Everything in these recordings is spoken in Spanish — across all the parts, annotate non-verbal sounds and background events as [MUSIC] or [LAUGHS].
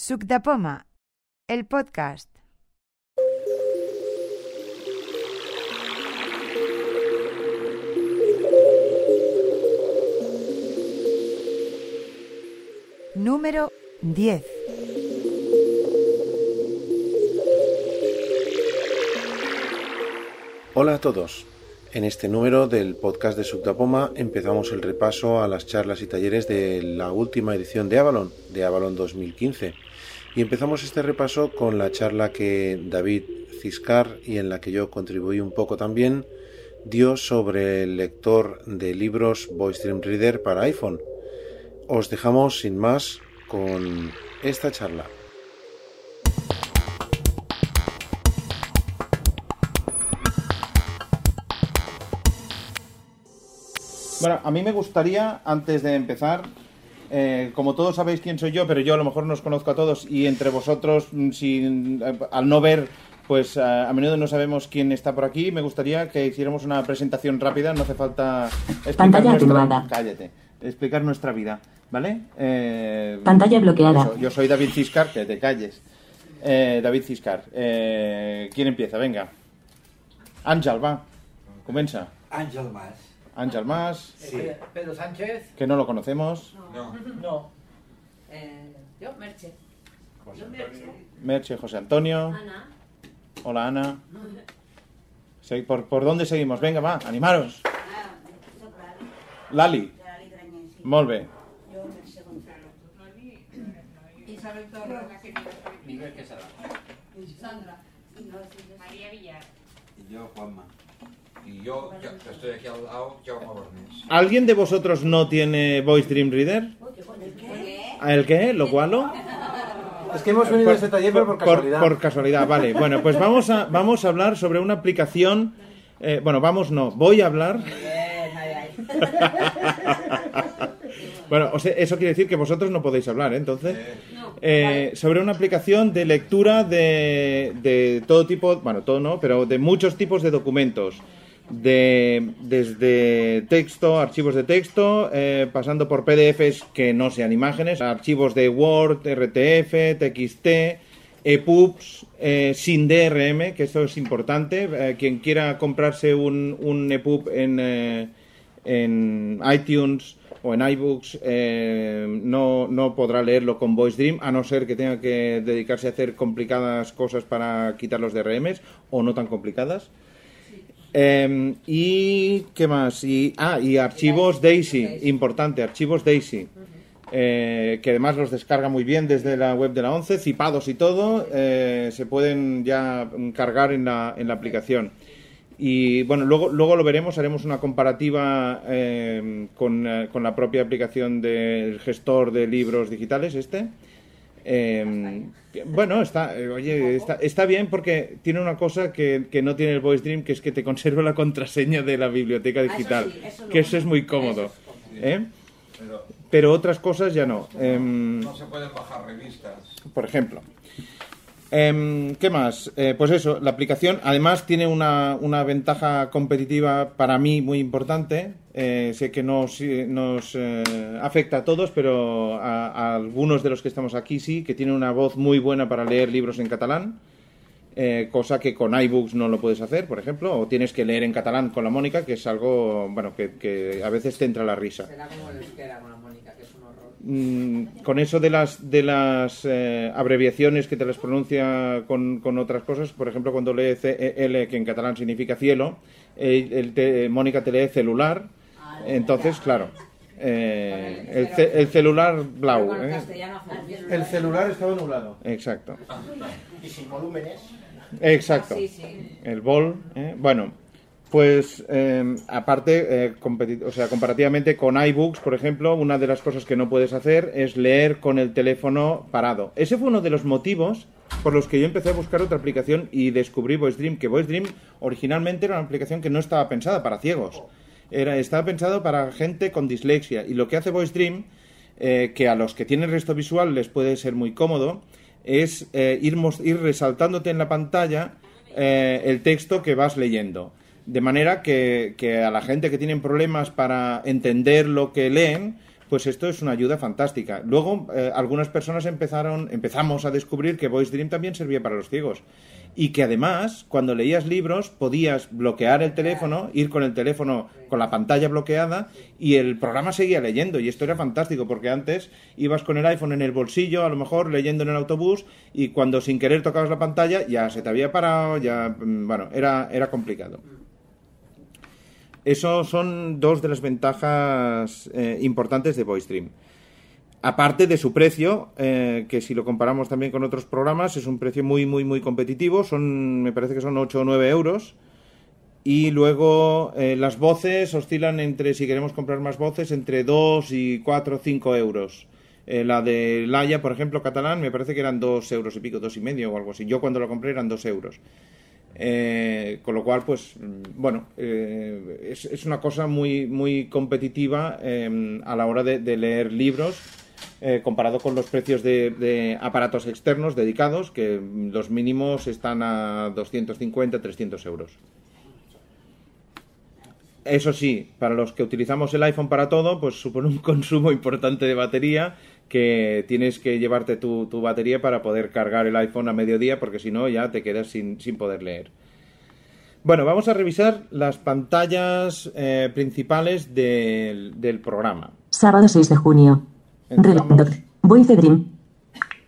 Suc de Poma, el podcast. Número 10. Hola a todos. En este número del podcast de Subdapoma empezamos el repaso a las charlas y talleres de la última edición de Avalon, de Avalon 2015. Y empezamos este repaso con la charla que David Ciscar y en la que yo contribuí un poco también dio sobre el lector de libros Voice Dream Reader para iPhone. Os dejamos sin más con esta charla. Bueno, a mí me gustaría, antes de empezar, eh, como todos sabéis quién soy yo, pero yo a lo mejor no os conozco a todos y entre vosotros, mm, sin, eh, al no ver, pues a menudo no sabemos quién está por aquí, me gustaría que hiciéramos una presentación rápida, no hace falta explicar Pantalla nuestra, cállate, explicar nuestra vida, ¿vale? Eh, Pantalla bloqueada. eso, yo soy David Ciscar, que te calles. Eh, David Ciscar. Eh, ¿Quién empieza? Venga. Ángel, va. Comença. Àngel Mas. Ángel Más, Sí. Pedro Sánchez. que no lo conocemos. No. No. [LAUGHS] Eh, yo, Merche. Yo, Merche. Merche, José Antonio. Ana. Hola Ana. ¿Por, ¿Por dónde seguimos? Venga, va, animaros. Lali. Molt bé. Isabel Torres. Miguel Quesada. Sandra. María Villar. Y yo, Juanma. Y yo, estoy aquí al lado, Bornes. ¿Alguien de vosotros no tiene Voice Dream Reader? ¿El qué? ¿Lo cual? Es que hemos venido a este taller, pero por casualidad. Por, casualidad, vale. Bueno, pues vamos a, vamos a hablar sobre una aplicación. eh, bueno, vamos, no, voy a hablar. [LAUGHS] Bueno, o sea, eso quiere decir que vosotros no podéis hablar, ¿eh? entonces. Eh, sobre una aplicación de lectura de, de todo tipo, bueno, todo no, pero de muchos tipos de documentos. De, desde texto, archivos de texto, eh, pasando por PDFs que no sean imágenes, archivos de Word, RTF, TXT, EPUBs, eh, sin DRM, que esto es importante. Eh, quien quiera comprarse un, un EPUB en, eh, en iTunes o en iBooks eh, no, no podrá leerlo con Voice Dream, a no ser que tenga que dedicarse a hacer complicadas cosas para quitar los DRMs o no tan complicadas. Eh, y qué más y ah y archivos Daisy importante archivos Daisy. Eh, que además los descarga muy bien desde la web de la 11 zipados y todo eh, se pueden ya cargar en la, en la aplicación. Y bueno luego luego lo veremos haremos una comparativa eh, con, eh, con la propia aplicación del gestor de libros digitales este eh, bueno, está, eh, oye, está, está bien porque tiene una cosa que, que no tiene el Voice Dream, que es que te conserva la contraseña de la biblioteca digital, sí, eso que eso es muy cómodo. eso es ¿eh? Pero Pero otras cosas ya no. Em, no se pueden bajar revistas. por ejemplo. Em, ¿Qué más? Eh, pues eso, la aplicación además tiene una, una ventaja competitiva para mí muy importante. Eh, sé que nos, nos eh, afecta a todos, pero a, a algunos de los que estamos aquí sí, que tiene una voz muy buena para leer libros en catalán. eh, cosa que con iBooks no lo puedes hacer, por ejemplo, o tienes que leer en catalán con la Mónica, que es algo, bueno, que, que a veces te entra la risa. Será como el con la Mónica, Mm, con eso de las de las eh, abreviaciones que te las pronuncia con, con otras cosas, por ejemplo, cuando lee CL, que en catalán significa cielo, eh, el te- Mónica te lee celular, entonces, claro, eh, el, ce- el celular blau. eh. El celular estaba nublado. Exacto, Y sin volúmenes. exacto. Sí. El bol, ¿eh? bueno, pues eh, aparte, eh, o sea, comparativamente con iBooks, por ejemplo, una de las cosas que no puedes hacer es leer con el teléfono parado. Ese fue uno de los motivos por los que yo empecé a buscar otra aplicación y descubrí Voice Dream, que Voice Dream originalmente era una aplicación que no estaba pensada para ciegos. Era, estaba pensado para gente con dislexia. Y lo que hace Voice Dream, eh, que a los que tienen resto visual les puede ser muy cómodo, es eh, ir, ir resaltándote en la pantalla eh, el texto que vas leyendo. De manera que, que a la gente que tienen problemas para entender lo que leen, pues esto es una ayuda fantástica. Luego, eh, algunas personas empezaron, empezamos a descubrir que Voice Dream también servía para los ciegos. Y que además, cuando leías libros, podías bloquear el teléfono, ir con el teléfono con la pantalla bloqueada y el programa seguía leyendo. Y esto era fantástico, porque antes ibas con el iPhone en el bolsillo, a lo mejor leyendo en el autobús, y cuando sin querer tocabas la pantalla, ya se te había parado, ya. mm, Bueno, era, era complicado. Eso son dos de las ventajas eh, importantes de VoiceDream. Aparte de su precio, eh, que si lo comparamos también con otros programas, es un precio muy, muy, muy competitivo. Son, me parece que son 8 o 9 euros. Y luego eh, las voces oscilan entre, si queremos comprar más voces, entre 2 y 4 o 5 euros. Eh, la de Laia, por ejemplo, catalán, me parece que eran 2 euros y pico, dos y medio o algo así. Yo cuando lo compré eran 2 euros. Eh, con lo cual, pues, mm, bueno, eh, es, es una cosa muy, muy competitiva eh, a la hora de, leer libros, eh, comparado con los precios de, de aparatos externos dedicados, que los mínimos están a 250, 300 euros. Eso sí, para los que utilizamos el iPhone para todo, pues supone un [LAUGHS] consumo importante de batería que tienes que llevarte tu, tu batería para poder cargar el iPhone a mediodía porque si no ya te quedas sin, sin poder leer. Bueno, vamos a revisar las pantallas eh, principales del, del programa. Sábado 6 de junio. Entramos-. Voice Dream.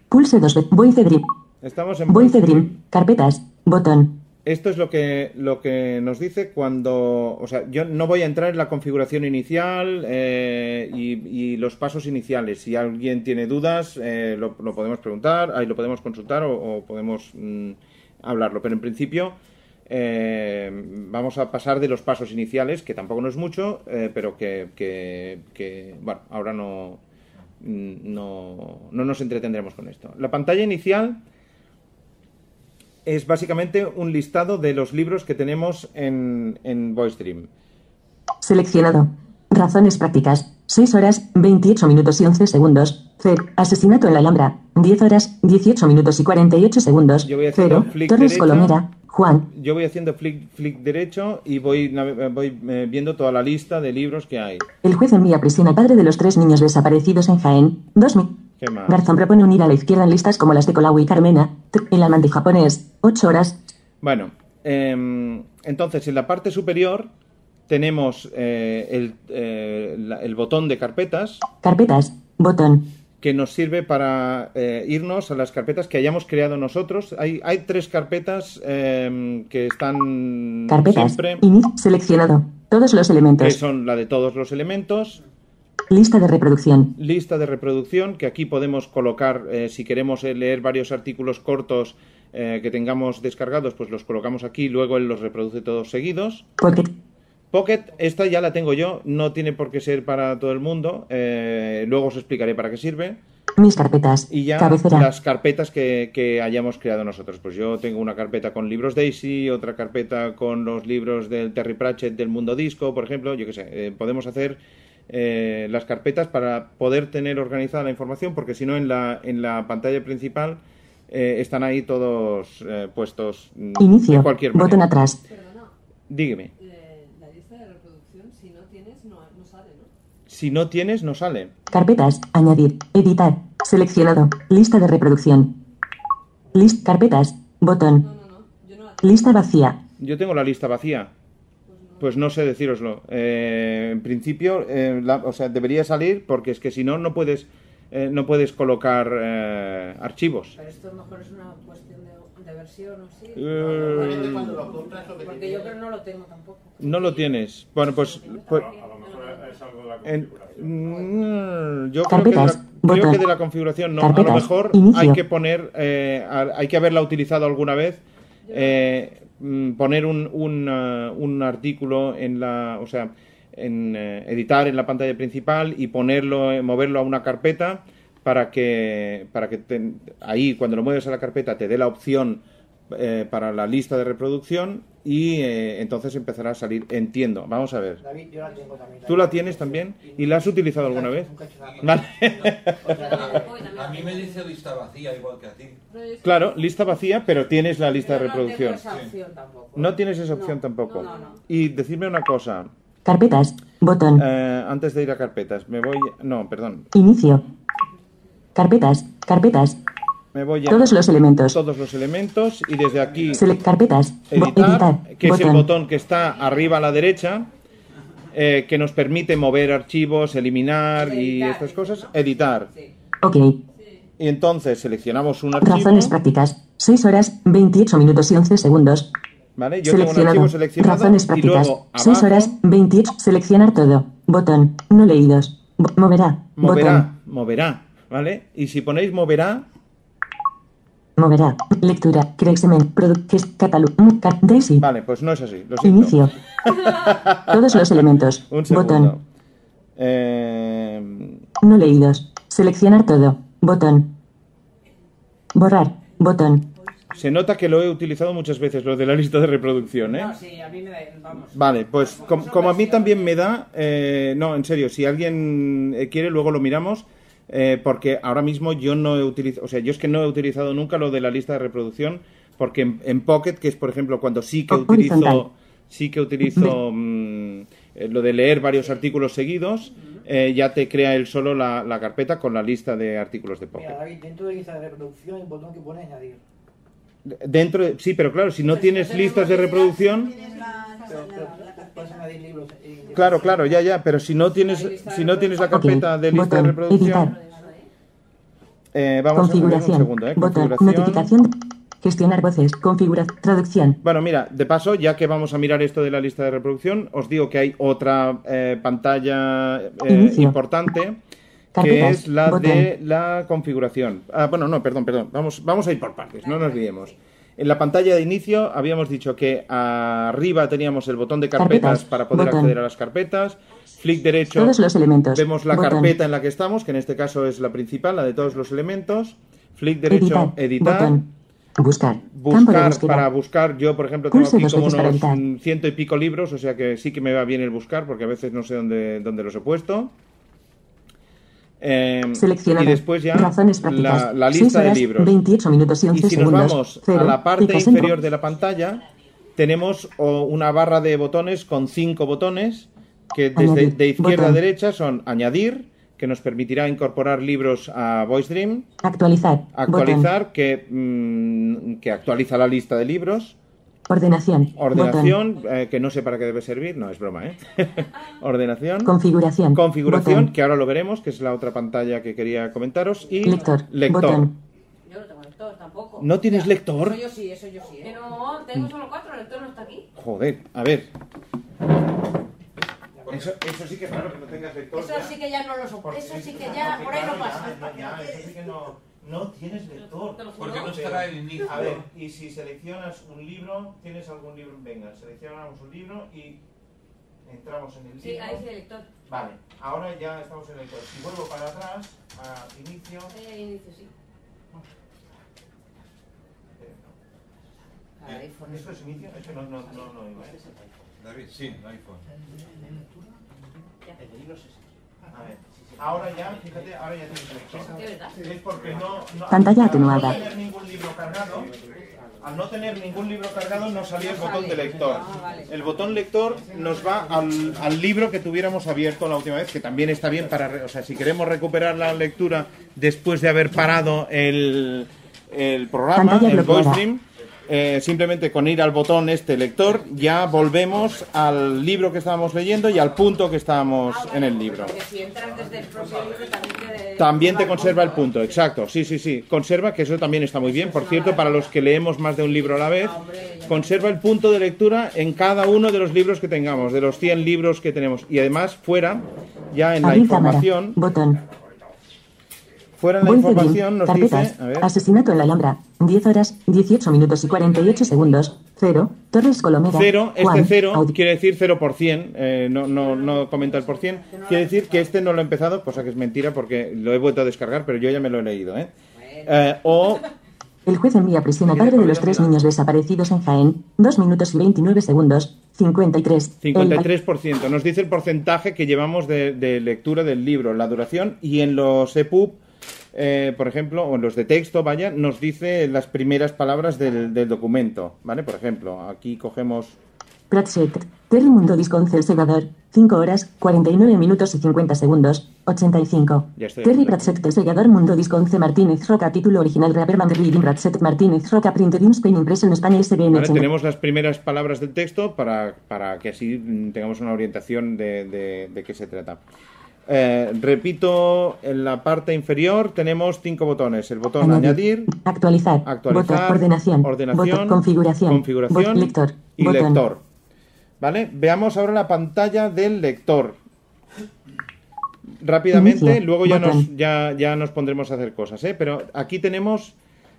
Pulse 2 veces. Voice Dream. Estamos en Voice. Dream. Carpetas. Botón. Esto es lo que, lo que nos dice cuando... O sea, yo no voy a entrar en la configuración inicial eh, y, los pasos iniciales. Si alguien tiene dudas, eh, lo, podemos preguntar, ahí lo podemos consultar o, podemos mm, hablarlo. Pero en principio eh, vamos a pasar de los pasos iniciales, que tampoco no es mucho, pero que, que- que, bueno, ahora no, mm, no, no nos entretendremos con esto. La pantalla inicial es básicamente un listado de los libros que tenemos en, en VoiceDream. Seleccionado. Razones prácticas. 6 horas, 28 minutos y 11 segundos. 0. Asesinato en la Alhambra. 10 horas, 18 minutos y 48 segundos. Yo voy haciendo 0. flick Torres. Colomera. Juan. Yo voy haciendo flick, flick derecho y voy, nave- voy eh, viendo toda la lista de libros que hay. El juez envía a prisión al padre de los tres niños desaparecidos en Jaén. 2. mi- ¿Qué más? Garzón propone unir a la izquierda en listas como las de Colau y Carmena. El amante japonés. 8 horas. Bueno, em, entonces en la parte superior tenemos eh, el, eh, la- el botón de carpetas Carpetas. Botón. que nos sirve para eh, irnos a las carpetas que hayamos creado nosotros. Hay, hay tres carpetas em, que están Carpetas. siempre, Seleccionado. Todos los que elementos. son la de todos los elementos. Lista de reproducción. lista de reproducción que aquí podemos colocar eh, si queremos eh, leer varios artículos cortos eh, que tengamos descargados pues los colocamos aquí luego él los reproduce todos seguidos Pocket. Pocket esta ya la tengo yo no tiene por qué ser para todo el mundo eh, luego os explicaré para qué sirve Mis carpetas. y ya Cabecera. las carpetas que, que hayamos creado nosotros pues yo tengo una carpeta con libros Daisy otra carpeta con los libros del Terry Pratchett del mundo disco por ejemplo yo qué sé podemos hacer eh, las carpetas para poder tener organizada la información, porque si no en la, en la pantalla principal eh, están ahí todos eh, puestos mm, Inicio. de cualquier Botón atrás. Perdona, Dígame, eh, la lista de reproducción, si no tienes, no, no sale, ¿no? si no tienes, no sale. Carpetas. Añadir. Editar. Seleccionado. Lista de reproducción. List. Carpetas. Botón. No, no, no, yo no la tengo. Lista vacía. Yo tengo la lista vacía. Pues no sé decíroslo. Eh, en principio, eh, la- o sea, debería salir porque es que si no, no puedes, eh, no puedes colocar eh, archivos. Pero esto a lo mejor es una cuestión de, de versión o sí. Eh, Porque yo creo que no lo tengo tampoco. No lo tienes. Bueno, pues... pues A lo mejor es algo de la configuración. mm, yo creo que, de la, Carpetas, creo botón. que de la configuración no. a lo mejor hay que poner, eh, hay que haberla utilizado alguna vez, eh, poner un, un, eh, un artículo en la, o sea, en eh, editar en la pantalla principal y ponerlo, eh, moverlo a una carpeta para que, para que te- ahí cuando lo mueves a la carpeta te dé la opción eh, para la lista de reproducción y eh, entonces empezará a salir. Entiendo. Vamos a ver. David, yo la tengo también. ¿Tú la tienes también? ¿Y la has utilizado alguna vez? Vale. [LAUGHS] A mí me dice lista vacía igual que a ti. Claro, lista vacía, pero tienes la lista de reproducción. No tienes esa opción tampoco. Y decirme una cosa. Carpetas. Botón. Eh, antes de ir a carpetas, me voy... No, perdón. Inicio. Carpetas. Carpetas. Me voy a Todos los elementos. todos los elementos y desde aquí Select carpetas. Editar, editar. que es el Botón. botón que está arriba a la derecha, eh, que nos permite mover archivos, eliminar y Editar, estas sí, cosas. Editar. Sí. Ok. Y entonces seleccionamos un archivo. Razones prácticas. 6 horas, 28 minutos y 11 segundos. ¿vale? Yo tengo un Seleccionado. archivo seleccionado Razones y prácticas. luego 6 abajo horas, 28. Seleccionar todo. Botón. No leídos. Moverá. moverá, Botón. moverá, ¿vale? Y si ponéis moverá, Moverá. Lectura. Crexemen. Product. Catalog. Daisy. vale, pues no es así. Lo siento. Inicio. [LAUGHS] Todos los elementos. Un. Botón. Eh, No leídos. Seleccionar todo. Botón. Borrar. Botón. se nota que lo he utilizado muchas veces, lo de la lista de reproducción, ¿eh? No, sí, a mí me da. Vamos. Vale, pues com- como, a mí también me da, eh, no, en serio, si alguien eh, quiere, luego lo miramos, eh, porque ahora mismo yo no he utilizado, o sea, yo es que no he utilizado nunca lo de la lista de reproducción, porque en, en Pocket, que es por ejemplo cuando sí que O- utilizo, horizontal. sí que utilizo mm, eh, lo de leer varios artículos seguidos, eh, ya te crea él solo la, la carpeta con la lista de artículos de Pocket. Mira, David, dentro de lista de reproducción hay un botón que pone añadir. Dentro, de- sí, pero claro, si no tienes listas de reproducción, puedes añadir libros. y- claro, claro, ya, ya, pero si no tienes, si no tienes la carpeta de lista de reproducción, eh, vamos a ver un Configuración. segundo, ¿eh? Botón. Configuración. Notificación. Gestionar voces. Configura. Traducción. Bueno, mira, de paso, ya que vamos a mirar esto de la lista de reproducción, os digo que hay otra eh, pantalla eh, importante que Carpetas. es la Botón. de la configuración. Ah, bueno, no, perdón, perdón. Vamos, vamos a ir por partes, no nos liemos. En la pantalla de inicio habíamos dicho que arriba teníamos el botón de carpetas, Carpetas. para poder Botón. acceder a las carpetas. Flick derecho Todos los elementos. vemos la Botón. carpeta en la que estamos, que en este caso es la principal, la de todos los elementos. Flick derecho, Editar. Buscar. Buscar, para buscar, yo por ejemplo tengo aquí como unos ciento y pico libros, o sea que sí que me va bien el buscar porque a veces no sé dónde, dónde los he puesto. Eh, y después ya Razones prácticas. la, la 6 lista de libros. 28 minutos y 11 Y si nos segundos. vamos Cero. a la parte en inferior de la pantalla, tenemos una barra de botones con cinco botones que desde Añadir. de izquierda a derecha son añadir, que nos permitirá incorporar libros a Voice Dream, Actualizar. Botón. actualizar, que, mm, que actualiza la lista de libros, Ordenación. Ordenación, eh, que no sé para qué debe servir, no es broma, ¿eh? [LAUGHS] ordenación, Configuración. configuración, Botón. que ahora lo veremos, que es la otra pantalla que quería comentaros, y Lector. lector. Botón. Yo no tengo lector tampoco. ¿No tienes lector? Eso yo sí, eso yo sí. ¿eh? No, tengo solo cuatro, el lector no está aquí. Joder, a ver. Eso, eso sí que es raro que no tengas lector. Eso sí que ya no lo soporto. Eso sí que ya por ahí no pasa. eso sí que no, no tienes lector. Te lo juro. ¿Por qué no estará el inicio? A ver, y si seleccionas un libro, ¿tienes algún libro? Venga, seleccionamos un libro y entramos en el libro. Sí, ahí sí el lector. Vale, ahora ya estamos en el lector. Si vuelvo para atrás, a inicio. Ahí al inicio, sí. eh, iPhone. ¿Esto es inicio? Es que no, no, no, no, iba, ¿eh? David, sí, iPhone. A ver, ahora ya, fíjate, ahora ya tienes lector. ¿De verdad? Es porque no, no Pantalla al- atenuada. Al no tener ningún libro cargado, al no tener ningún libro cargado no salía el botón de lector. Ah. El botón lector nos va al, al libro que tuviéramos abierto la última vez, que también está bien para, re- o sea, si queremos recuperar la lectura después de haber parado el, el programa, Pantalla el voice stream, eh, simplemente con ir al botón este lector ya volvemos al libro que estábamos leyendo y al punto que estábamos en el libro. Si entras desde el propio libro también te... También te conserva el punto, exacto. Sí, sí, sí. Conserva, que eso también está muy bien. Por cierto, para los que leemos más de un libro a la vez, conserva el punto de lectura en cada uno de los libros que tengamos, de los 100 libros que tenemos. Y además, fuera, ya en la información, Botón. Fuera la información nos Carpetas. dice, a ver, Asesinato en la Alhambra. 10 horas, 18 minutos y 48 segundos. Cero. Torres Colomera. cero, este Juan, cero Audi- quiere decir 0%, eh, no, no, no comenta el por cien, quiere decir que este no lo he empezado, cosa que es mentira porque lo he vuelto a descargar, pero yo ya me lo he leído, ¿eh? Eh, o El juez envía a prisión al padre de los tres niños desaparecidos en Jaén. 2 minutos y 29 segundos. 53. El- 53%. Nos dice el porcentaje que llevamos de, de lectura del libro, la duración, y en los EPUB, eh, por ejemplo, o en los de texto, vaya, nos dice las primeras palabras del, del documento, ¿vale? Por ejemplo, aquí cogemos Pratchett. Terry Mundo Disconce el segador. 5 horas, 49 minutos y 50 segundos. 85. Ya estoy Terry. Pratchett el segador Mundo Disconce Martínez Roca. Título original Reverban Reading Pratchett Martínez Roca. Printed in Spain Impresión España SBN. 80. tenemos las primeras palabras del texto para, para que así tengamos una orientación de, de- de qué se trata. Eh, repito, en la parte inferior tenemos cinco botones. El botón añadir, Actualizar. actualizar, Botón. Ordenación. ordenación, Botón. Configuración. configuración Bot- lector. y Botón. lector. ¿Vale? Veamos ahora la pantalla del lector. Rápidamente, Inicio. luego ya nos, ya, ya nos pondremos a hacer cosas, ¿eh? Pero aquí tenemos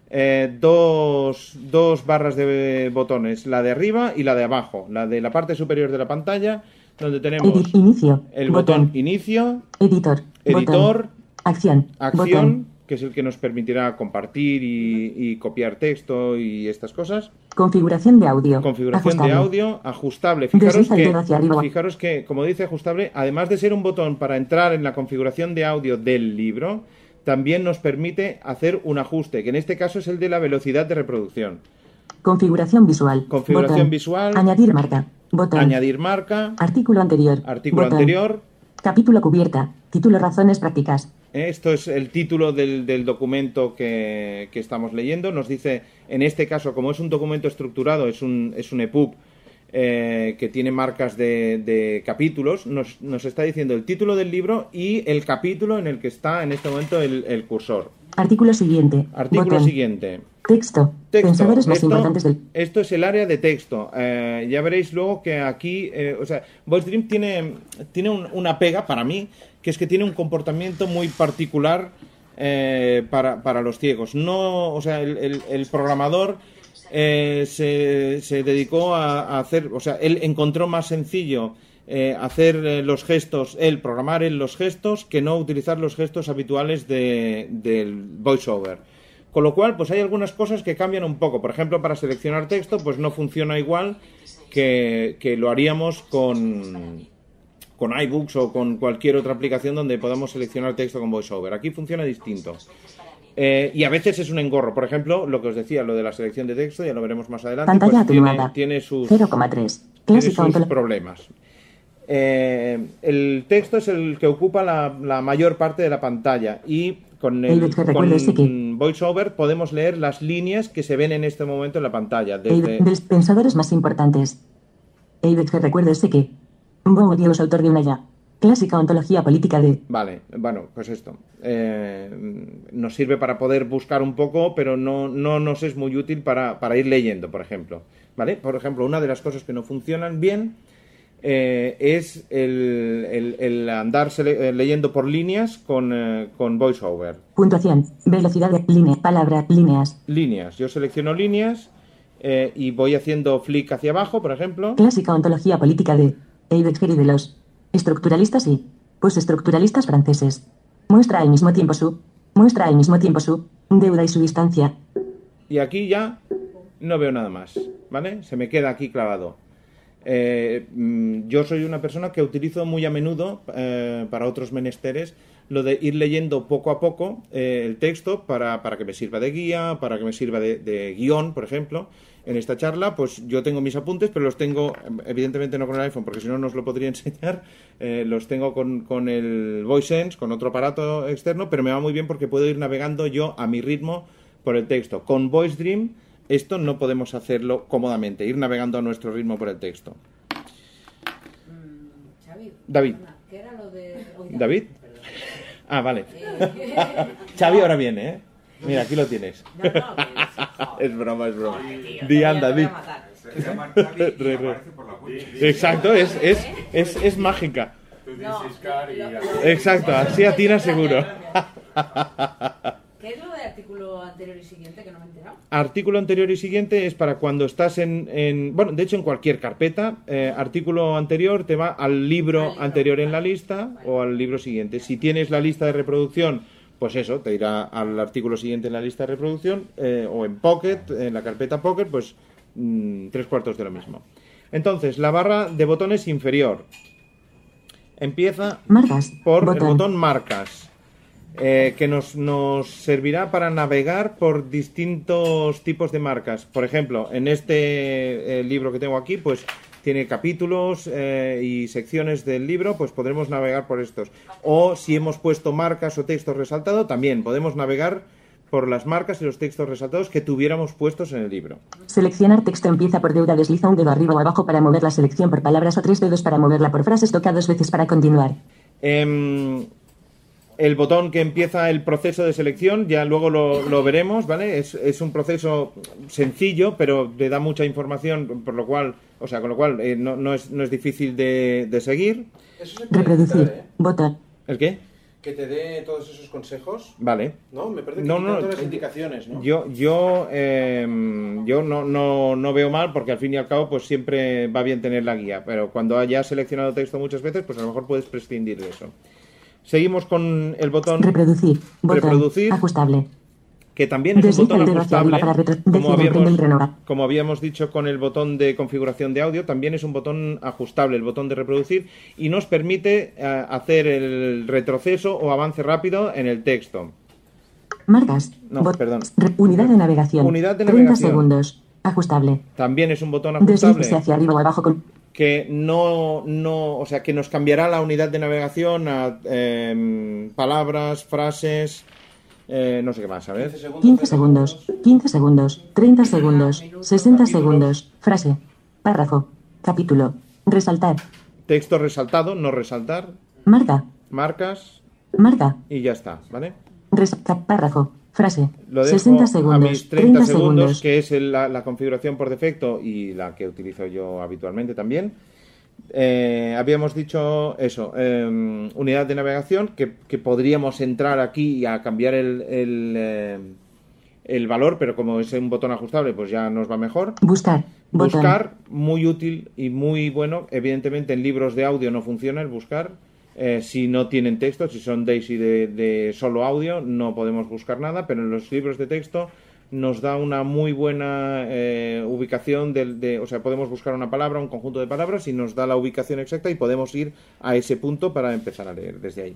eh, dos, dos barras de botones, la de arriba y la de abajo. La de la parte superior de la pantalla, donde tenemos Edit. Inicio. el botón, Botón. inicio, Editor. editor, Botón. Acción. acción, Botón. que es el que nos permitirá compartir y, y copiar texto y estas cosas. Configuración de audio. Configuración de Ajustable. audio, ajustable. Fijaros que, fijaros que, como dice ajustable, además de ser un botón para entrar en la configuración de audio del libro, también nos permite hacer un ajuste, que en este caso es el de la velocidad de reproducción. Configuración visual. Configuración Botón. visual. Añadir marca. Botón. Añadir marca, Artículo anterior. artículo Botón. anterior. Capítulo cubierta. Título razones prácticas. Esto es el título del, del documento que, que estamos leyendo. Nos dice, en este caso, como es un documento estructurado, es un, es un EPUB eh, que tiene marcas de, de capítulos, nos, nos está diciendo el título del libro y el capítulo en el que está en este momento el, el cursor. Artículo siguiente. Artículo Botón. siguiente. Texto. Texto. Pensadores más importantes del. Esto es el área de texto. Eh, ya veréis luego que aquí, eh, o sea, Voice Dream tiene, tiene un- una pega para mí, que es que tiene un comportamiento muy particular eh, para, para los ciegos. No, o sea, el, el- el programador eh, se, se dedicó a, a hacer, o sea, él encontró más sencillo eh, hacer eh, los gestos, él programar en los gestos, que no utilizar los gestos habituales de- del voiceover. Con lo cual, pues hay algunas cosas que cambian un poco. Por ejemplo, para seleccionar texto, pues no funciona igual que, que lo haríamos con, con iBooks o con cualquier otra aplicación donde podamos seleccionar texto con VoiceOver. Aquí funciona distinto. Eh, y a veces es un engorro. Por ejemplo, lo que os decía, lo de la selección de texto, ya lo veremos más adelante, Pantalla pues tiene, sus, 0,3. tiene sus problemas. Eh, el texto es el que ocupa la, la mayor parte de la pantalla y con el David, que que- con VoiceOver podemos leer las líneas que se ven en este momento en la pantalla. Desde, pensadores más importantes. Eideg recuérdese que. Bourdieu es autor de una ya. Clásica ontología política de. Vale, bueno, pues esto. Eh, nos sirve para poder buscar un poco, pero no, no nos es muy útil para, para ir leyendo, por ejemplo. ¿Vale? Por ejemplo, una de las cosas que no funcionan bien eh, es el, el- el andar sele- eh, leyendo por líneas con, eh, con VoiceOver. Puntuación. Velocidad de. Línea. Palabra. Líneas. Líneas. Yo selecciono líneas eh, y voy haciendo flick hacia abajo, por ejemplo. Clásica ontología política de. Y de los. Estructuralistas y. Postestructuralistas franceses. Muestra al mismo tiempo su. Muestra al mismo tiempo su. Deuda y su distancia. Y aquí ya no veo nada más, ¿vale? Se me queda aquí clavado. Eh, mm, yo soy una persona que utilizo muy a menudo eh, para otros menesteres lo de ir leyendo poco a poco eh, el texto para, para que me sirva de guía, para que me sirva de, de guion, por ejemplo. En esta charla, pues yo tengo mis apuntes, pero los tengo, evidentemente no con el iPhone, porque si no, no os lo podría [LAUGHS] enseñar. Los tengo con, con el VoiceSense, con otro aparato externo, pero me va muy bien porque puedo ir navegando yo a mi ritmo por el texto. Con Voice Dream esto no podemos hacerlo cómodamente, ir navegando a nuestro ritmo por el texto. Mm, Xavi. David. perdona, ¿Qué era lo de hoy? ¿David? Ah, vale. Eh, [LAUGHS] Xavi ahora viene, ¿eh? Mira, aquí lo tienes. No, no, que- [LAUGHS] es broma, es broma. tío, Dian, te voy a David. Exacto, es, es, es, es mágica. Exacto, así atina seguro. ¿Qué es lo de artículo anterior y siguiente que no me he enterado? Artículo anterior y siguiente es para cuando estás en, en- bueno, de hecho en cualquier carpeta, eh, artículo anterior te va al libro Al libro, anterior en la lista vale. o al libro siguiente. Si tienes la lista de reproducción, pues eso, te irá al artículo siguiente en la lista de reproducción eh, o en Pocket, en la carpeta Pocket, pues mm, tres cuartos de lo mismo. Entonces, la barra de botones inferior empieza Marcas. por Botón. el botón marcas, eh, que nos, nos servirá para navegar por distintos tipos de marcas. Por ejemplo, en este eh, libro que tengo aquí, pues tiene capítulos eh, y secciones del libro, pues podremos navegar por estos. O si hemos puesto marcas o textos resaltados, también podemos navegar por las marcas y los textos resaltados que tuviéramos puestos en el libro. Seleccionar texto empieza por deuda. Desliza un dedo arriba o abajo para mover la selección por palabras o tres dedos para moverla por frases. Toca dos veces para continuar. Em, el botón que empieza el proceso de selección, ya luego lo, lo veremos, ¿vale? Es, es un proceso sencillo, pero le da mucha información, por lo cual, o sea, con lo cual eh, no, no es, no es difícil de, de seguir. Eso se puede Reproducir. quitar, ¿eh? Botón. ¿El qué? Que te dé todos esos consejos. Vale. No, me parece que No, no, todas las eh, indicaciones, ¿no? Yo, yo, em, yo no, no, no veo mal porque al fin y al cabo pues siempre va bien tener la guía, pero cuando hayas seleccionado texto muchas veces pues a lo mejor puedes prescindir de eso. Seguimos con el botón Reproducir. Botón. Reproducir. Ajustable. que también es un botón ajustable, como habíamos, renovar. como habíamos dicho con el botón de configuración de audio, también es un botón ajustable, el botón de reproducir, y nos permite eh, hacer el retroceso o avance rápido en el texto. Marcas. No, perdón. Unidad de navegación. Unidad de 30 navegación. segundos. Ajustable. También es un botón ajustable Deslícese hacia arriba o abajo con. Que no, no, o sea, que nos cambiará la unidad de navegación a em, palabras, frases, eh, no sé qué más, a ver. 15 segundos. 15 segundos. 30 segundos. 60 segundos. Frase. Párrafo. Capítulo. Resaltar. Texto resaltado, no resaltar, Marca. marcas Marca. y ya está, ¿vale? Res- cap- párrafo. Frase. Lo dejo 60 a segundos. mis 30, 30 segundos, segundos. que es la, la configuración por defecto y la que utilizo yo habitualmente también. Eh, habíamos dicho eso, eh, unidad de navegación, que, que podríamos entrar aquí y a cambiar el, el, eh, el valor, pero como es un botón ajustable, pues ya nos va mejor. Buscar. Botón. Buscar, muy útil y muy bueno. Evidentemente en libros de audio no funciona el buscar. Eh, si no tienen texto, si son Daisy de, de solo audio, no podemos buscar nada, pero en los libros de texto nos da una muy buena eh, ubicación del, de, o sea, podemos buscar una palabra, un conjunto de palabras y nos da la ubicación exacta y podemos ir a ese punto para empezar a leer desde ahí.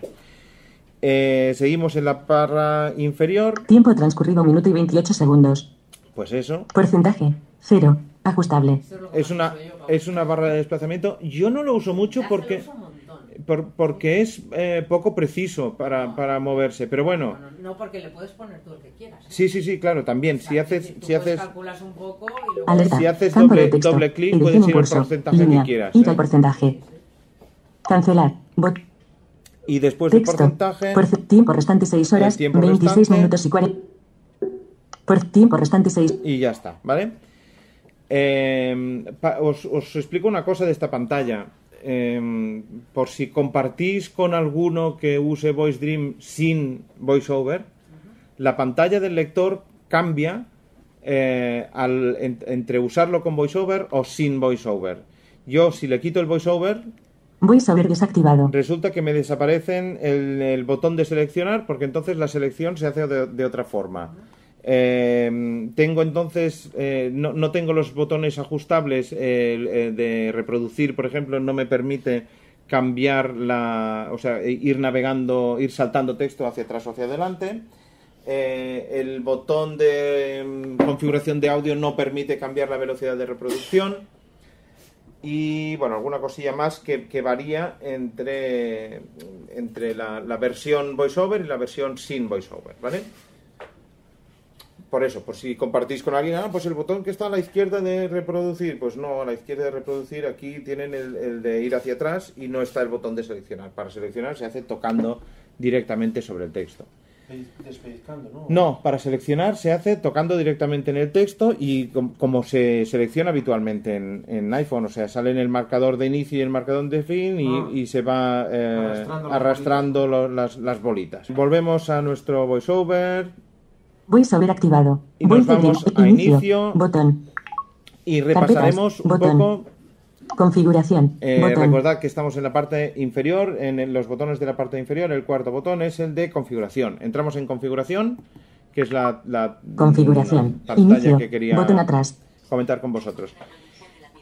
Eh, seguimos en la barra inferior, Tiempo transcurrido minuto y 28 segundos. pues eso, Porcentaje. Cero. Ajustable. Es una, es una barra de desplazamiento. Yo no lo uso mucho porque... Por- porque es eh, poco preciso para, para moverse. Pero bueno, Bueno, no porque le puedes poner tú el que quieras. ¿eh? sí, sí, sí, claro, también. O sea, Si haces, si haces, calculas un poco y luego... Alerta. Si haces Campo doble- de texto. doble clic, puedes ir al porcentaje que Línea. quieras, Ir ¿eh? al porcentaje. Cancelar. Bot. y después del Texto. porcentaje, Porce- tiempo restante 6 horas. El tiempo 26 restante. minutos y 40. Por tiempo restante 6. y ya está, ¿vale? Eh, pa- os, os explico una cosa de esta pantalla. Eh, por si compartís con alguno que use Voice Dream sin VoiceOver, la pantalla del lector cambia eh, al- en- entre usarlo con VoiceOver o sin VoiceOver. Yo, si le quito el VoiceOver, VoiceOver desactivado. resulta que me desaparecen el, el botón de seleccionar porque entonces la selección se hace de, de otra forma. Eh, tengo entonces, eh, no, no tengo los botones ajustables eh, de reproducir, por ejemplo, no me permite cambiar la, o sea, ir navegando, ir saltando texto hacia atrás o hacia adelante. Eh, el botón de mm, configuración de audio no permite cambiar la velocidad de reproducción y bueno, alguna cosilla más que, que varía entre, entre la, la versión VoiceOver y la versión sin VoiceOver, ¿vale? Por eso, por si compartís con alguien, ah, pues el botón que está a la izquierda de reproducir, pues no, a la izquierda de reproducir aquí tienen el, el de ir hacia atrás y no está el botón de seleccionar. Para seleccionar se hace tocando directamente sobre el texto. ¿no? No, para seleccionar se hace tocando directamente en el texto y com- como se selecciona habitualmente en, en iPhone, o sea, sale en el marcador de inicio y el marcador de fin y, Ah. y se va eh, Arrastrando las las, las bolitas. Volvemos a nuestro voiceover VoiceOver activado. Y nos Voice vamos a inicio. Botón. y Carpetas, repasaremos un botón. poco. Configuración. eh, botón. recordad que estamos en la parte inferior, en los botones de la parte inferior. El cuarto botón es el de configuración. Entramos en configuración, que es la, la- Configuración. la pantalla Inicio. que quería Botón atrás. comentar con vosotros.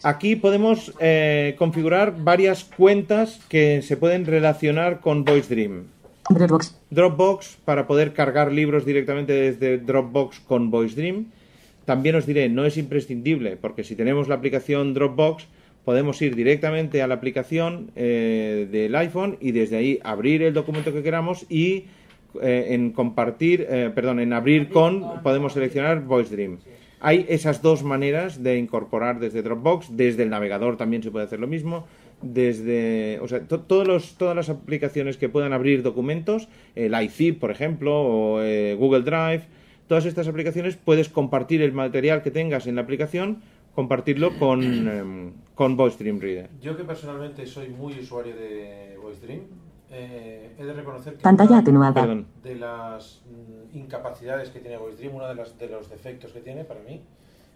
Aquí podemos eh, configurar varias cuentas que se pueden relacionar con Voice Dream. Dropbox. Dropbox para poder cargar libros directamente desde Dropbox con Voice Dream. También os diré, no es imprescindible, porque si tenemos la aplicación Dropbox, podemos ir directamente a la aplicación eh, del iPhone y desde ahí abrir el documento que queramos y eh, en compartir, eh, perdón, en abrir con podemos seleccionar Voice Dream. Hay esas dos maneras de incorporar desde Dropbox, desde el navegador también se puede hacer lo mismo, desde, o sea, to- todos los- todas las aplicaciones que puedan abrir documentos, el iZip, por ejemplo, o eh, Google Drive, todas estas aplicaciones puedes compartir el material que tengas en la aplicación, compartirlo con, em, con Voice Dream Reader. Yo que personalmente soy muy usuario de VoiceDream, eh, he de reconocer que Pantalla una atenuada. Perdón. de las mm, incapacidades que tiene VoiceDream, uno de, las, de los defectos que tiene para mí,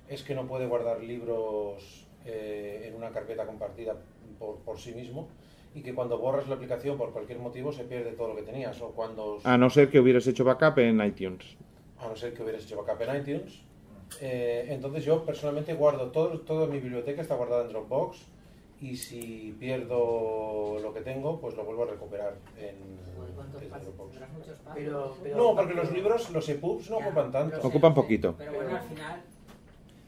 es que no puede guardar libros eh, en una carpeta compartida por, por sí mismo y que cuando borras la aplicación por cualquier motivo se pierde todo lo que tenías o cuando A no ser que hubieras hecho backup en iTunes. a no ser que hubieras hecho backup en iTunes. Eh, entonces yo personalmente guardo todo, toda mi biblioteca está guardada en Dropbox y si pierdo lo que tengo, pues lo vuelvo a recuperar en, ¿Cuánto desde espacio? Dropbox. Pero, pero No, porque los libros, los EPUBs no Ya, ocupan tanto. Ocupan poquito. Pero bueno, al final,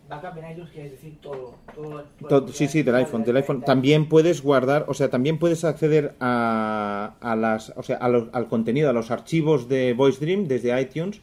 Backup en iTunes quiere decir todo. todo, Todo- sí, sí, del iPhone, del iPhone. También puedes guardar, o sea, también puedes acceder a, a las, o sea, a los- al contenido, a los archivos de Voice Dream desde iTunes,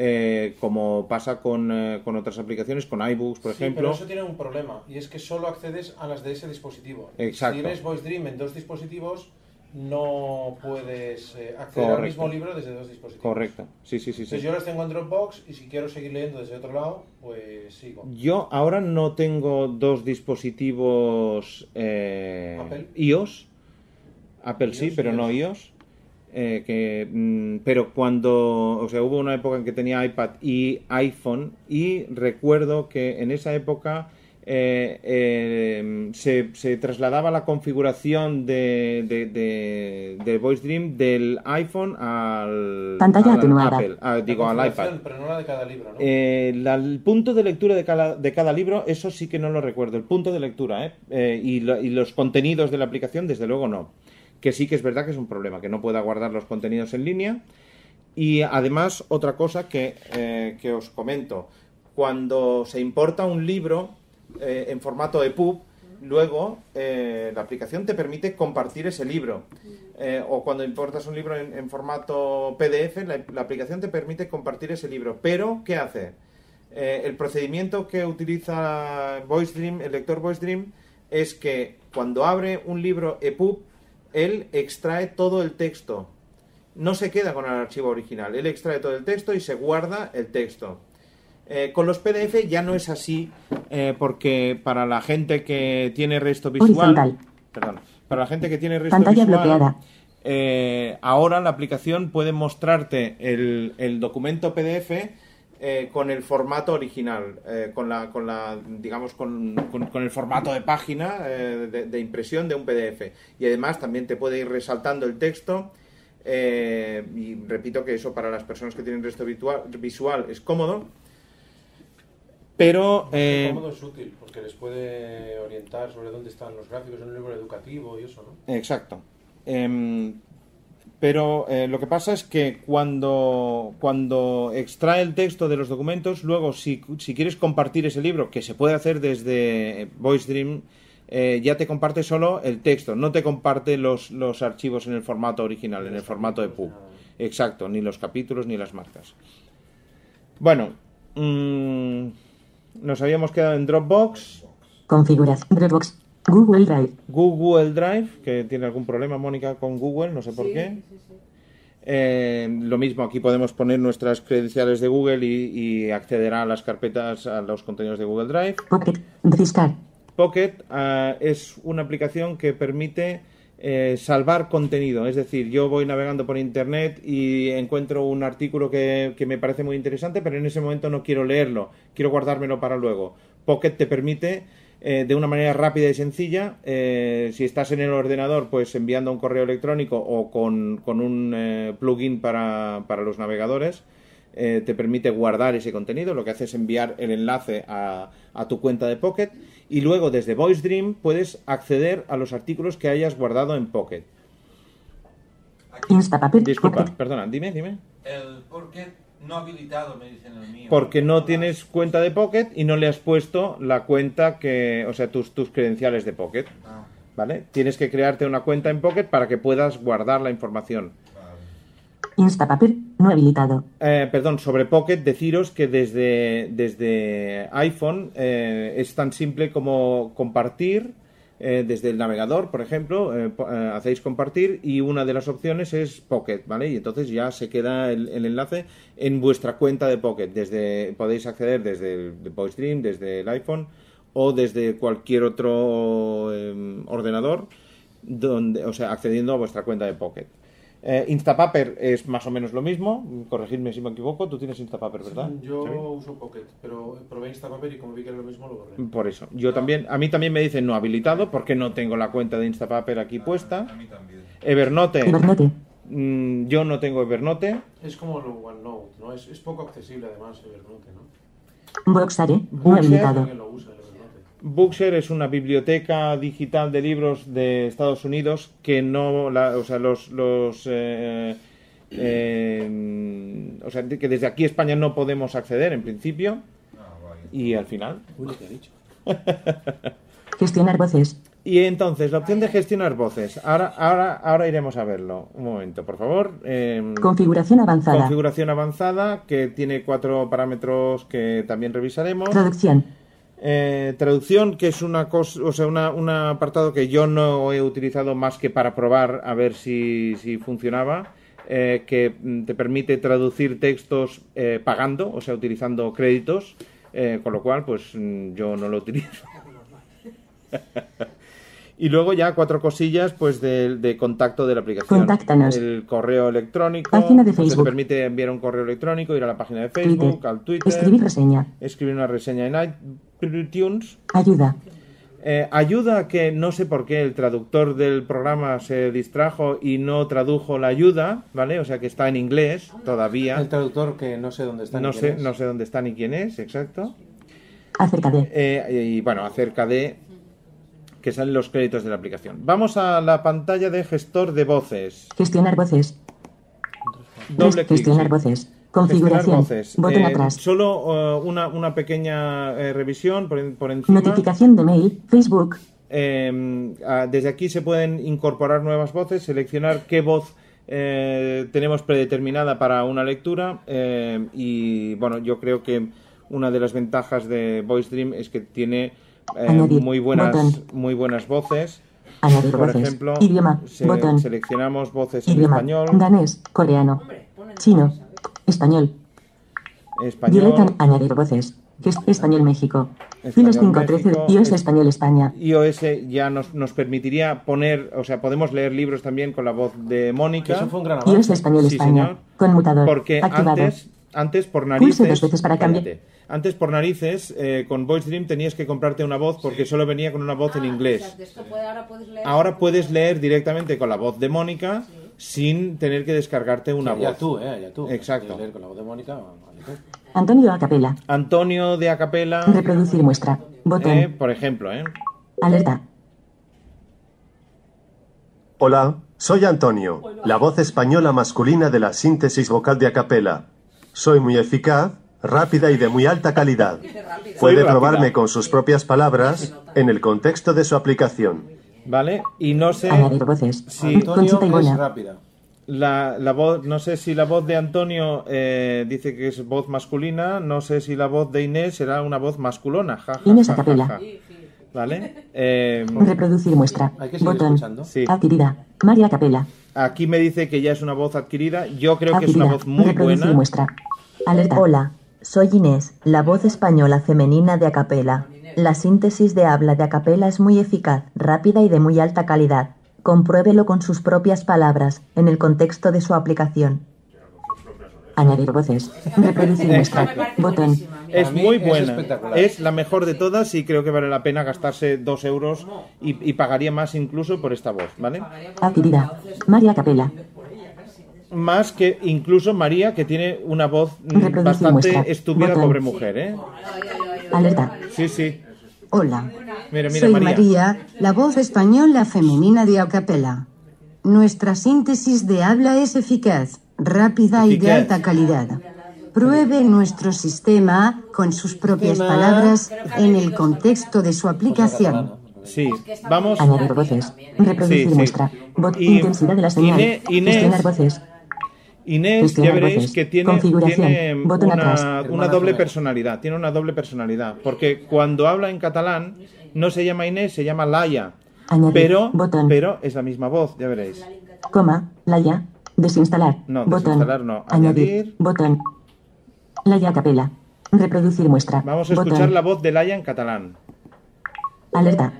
eh, como pasa con, eh, con otras aplicaciones, con iBooks, por Sí, ejemplo. pero eso tiene un problema y es que solo accedes a las de ese dispositivo. Exacto. Si tienes VoiceDream en dos dispositivos, no puedes eh, acceder al mismo libro desde dos dispositivos. Correcto, sí, sí, sí. sí. Entonces yo las tengo en Dropbox y si quiero seguir leyendo desde otro lado, pues sigo. Yo ahora no tengo dos dispositivos eh, Apple. iOS. Apple sí, iOS, pero no iOS. iOS. Eh, que, mm, pero cuando, o sea, hubo una época en que tenía iPad y iPhone y recuerdo que en esa época eh, eh, se, se trasladaba la configuración de, de, de, de Voice Dream del iPhone al, Pantalla al atenuada. Apple, ah, digo La al iPad. Pero no la de cada libro, ¿no? Eh, la- el punto de lectura de cada, de cada libro, eso sí que no lo recuerdo. El punto de lectura, ¿eh? Eh, y, lo- y los contenidos de la aplicación, desde luego no. Que sí que es verdad que es un problema, que no pueda guardar los contenidos en línea. Y además, otra cosa que, eh, que os comento. Cuando se importa un libro eh, en formato EPUB, luego eh, la aplicación te permite compartir ese libro. Eh, o cuando importas un libro en, formato PDF, la, aplicación te permite compartir ese libro. Pero, ¿qué hace? El procedimiento que utiliza VoiceDream, el lector VoiceDream, es que cuando abre un libro EPUB, él extrae todo el texto. No se queda con el archivo original. Él extrae todo el texto y se guarda el texto. Eh, con los PDF ya no es así, eh, porque para la gente que tiene resto visual. Horizontal. Perdón. Para la gente que tiene resto Pantalla visual. bloqueada. eh, ahora la aplicación puede mostrarte el, el documento PDF eh, con el formato original, eh, con la, con la, digamos, con, con- con el formato de página eh, de, de impresión de un PDF. Y además también te puede ir resaltando el texto. eh, y repito que eso para las personas que tienen resto visual es cómodo. Pero eh, cómodo es útil, porque les puede orientar sobre dónde están los gráficos en un libro educativo y eso, ¿no? Exacto. Em, pero eh, lo que pasa es que cuando, cuando extrae el texto de los documentos, luego si, si quieres compartir ese libro, que se puede hacer desde VoiceDream, eh, ya te comparte solo el texto, no te comparte los, los archivos en el formato original, en el formato de PUB. Exacto, ni los capítulos ni las marcas. Bueno, mm, nos habíamos quedado en Dropbox, Configuración. Dropbox. Google Drive. Google Drive, que tiene algún problema, Mónica, con Google, no sé por sí, qué. sí, sí. Eh, lo mismo, aquí podemos poner nuestras credenciales de Google y, y acceder a las carpetas, a los contenidos de Google Drive. Pocket. Pocket ah, es una aplicación que permite eh, salvar contenido. Es decir, yo voy navegando por internet y encuentro un artículo que, que me parece muy interesante, pero en ese momento no quiero leerlo, quiero guardármelo para luego. Pocket te permite eh, de una manera rápida y sencilla, eh, si estás en el ordenador, pues enviando un correo electrónico o con, con un eh, plugin para, para los navegadores, eh, te permite guardar ese contenido. Lo que hace es enviar el enlace a, a tu cuenta de Pocket y luego desde VoiceDream puedes acceder a los artículos que hayas guardado en Pocket. Aquí Instapaper. Disculpa, Pocket. perdona, dime, dime. el Pocket No habilitado, me dicen el mío. porque no tienes cuenta de Pocket y no le has puesto la cuenta que, o sea, tus, tus credenciales de Pocket. Ah, ¿Vale? Tienes que crearte una cuenta en Pocket para que puedas guardar la información. Instapaper, no habilitado. Eh, perdón, sobre Pocket, deciros que desde, desde iPhone eh, es tan simple como compartir eh, desde el navegador, por ejemplo, eh, hacéis compartir y una de las opciones es Pocket, ¿vale? Y entonces ya se queda el, enlace en vuestra cuenta de Pocket. Desde, podéis acceder desde el desde el iPhone o desde cualquier otro eh, ordenador, donde, o sea, accediendo a vuestra cuenta de Pocket. Eh, Instapaper es más o menos lo mismo, corregidme si me equivoco, tú tienes Instapaper, ¿verdad? Yo uso Pocket, pero probé Instapaper y como vi que era lo mismo lo borré. Por eso, yo también, a mí también me dicen no habilitado porque no tengo la cuenta de Instapaper aquí A puesta. mí también. Evernote, Evernote, mm, yo no tengo Evernote. Es como lo OneNote, ¿no? Es, es poco accesible además Evernote, ¿no? Boxare, no Boxer. habilitado. Lo usa. Bookshare es una biblioteca digital de libros de Estados Unidos que no, la- o sea, los, los eh, eh, o sea, que desde aquí España no podemos acceder en principio y al final. Uy, ¿qué ha dicho? [LAUGHS] Gestionar voces. Y entonces la opción de gestionar voces. Ahora, ahora, ahora iremos a verlo. Un momento, por favor. Eh, Configuración avanzada. configuración avanzada que tiene cuatro parámetros que también revisaremos. Traducción. Eh, traducción, que es una cosa, o sea, una- un apartado que yo no he utilizado más que para probar a ver si, funcionaba, eh, que mm, te permite traducir textos eh, pagando, o sea, utilizando créditos, eh, con lo cual, pues mm, yo no lo utilizo. [LAUGHS] y luego ya cuatro cosillas, pues de, de contacto de la aplicación. Contáctanos. El correo electrónico, Página de sea, te Facebook. permite enviar un correo electrónico, ir a la página de Twitter. Facebook, al Twitter Escribir reseña. escribir una reseña en iTunes. Ayuda. Eh, ayuda que no sé por qué el traductor del programa se distrajo y no tradujo la ayuda, ¿vale? O sea que está en inglés todavía. El traductor que no sé dónde está. ni No quién sé, es. no sé dónde está ni quién es, exacto. Acerca de. Eh, y bueno, acerca de que salen los créditos de la aplicación. Vamos a la pantalla de gestor de voces. Gestionar voces. Doble clic. Gestionar voces. Configuración. Gestionar voces. Botón Eh, atrás. Solo eh, una, una pequeña eh, revisión por, por encima. Notificación de mail. Facebook. Eh, ah, desde aquí se pueden incorporar nuevas voces, seleccionar qué voz tenemos predeterminada para una lectura eh, y bueno, yo creo que una de las ventajas de Voice Dream es que tiene eh, Añadir. muy buenas Botón. muy buenas voces. Añadir Por voces. ejemplo, Idioma. se- Botón. seleccionamos voces en Idioma. español, Danés. Coreano. Chino. Español. español. Añadir voces. Español México. Filos 513 México, iOS es- Español España. iOS ya nos, nos permitiría poner, o sea, podemos leer libros también con la voz de Mónica. eso fue un gran iOS avance. Español Sí, España. señor. Conmutador. Porque Activado. antes, antes por narices. Pulse dos veces para cambiar. Antes por narices, eh, con Voice Dream tenías que comprarte una voz porque solo venía con una voz en Ah, o inglés. sea, de esto puede- ahora puedes leer. Ahora puedes leer directamente con la voz de Mónica sin tener que descargarte una Ya voz. tú, eh, ya tú. Exacto. Leer con la voz de Mónica, vale tú. Antonio Acapela. Antonio de Acapela, Reproducir muestra. Botón. eh, por ejemplo, ¿eh? Alerta. Hola, soy Antonio, la voz española masculina de la síntesis vocal de acapela. Soy muy eficaz, rápida y de muy alta calidad. Puede probarme con sus propias palabras en el contexto de su aplicación. ¿Vale? Y no sé voces. Conchita Antonio es rápida. la, la voz, no sé si la voz de Antonio eh, dice que es voz masculina, no sé si la voz de Inés será una voz masculona. Ja, ja, Inés ja, ja, Acapela. ja. ¿Vale? [LAUGHS] Eh, Reproducir muestra. Hay que seguir Botón. escuchando. sí. Adquirida. María Capela. Aquí me dice que ya es una voz adquirida. Yo creo que es una voz muy Reproducir buena. muestra. Alerta. Hola, soy Inés, la voz española femenina de Acapela. La síntesis de habla de Acapela es muy eficaz, rápida y de muy alta calidad. Compruébelo con sus propias palabras, en el contexto de su aplicación. Añadir voces. Reproducir muestra. Botón. Es muy buena. Es la mejor de todas y creo que vale la pena gastarse dos euros y, y pagaría más incluso por esta voz, ¿vale? Adquirida. María Capela. Más que incluso María, que tiene una voz mm, Reproducir bastante muestra. estúpida, Botón. pobre mujer, ¿eh? Alerta. Sí, sí. Hola, Mira, mira, soy María. María, la voz española femenina de Acapela. Nuestra síntesis de habla es eficaz, rápida y de alta calidad. Pruebe nuestro sistema con sus propias palabras en el contexto de su aplicación. Sí, vamos. Añadir voces. Reproducir Sí, sí. muestra. Bot- Y- intensidad de la señal. Inés- Gestionar voces. Inés, ya veréis voces. que tiene, una, atrás. una doble personalidad. Tiene una doble personalidad. Porque cuando habla en catalán, no se llama Inés, se llama Laia. Añadir. Pero, Botón. pero es la misma voz, ya veréis. Coma. Laia. Desinstalar. No, Botón. desinstalar no. Añadir. Añadir. Botón. Laia capela. Reproducir muestra. Vamos a Botón. escuchar la voz de Laia en catalán. Alerta.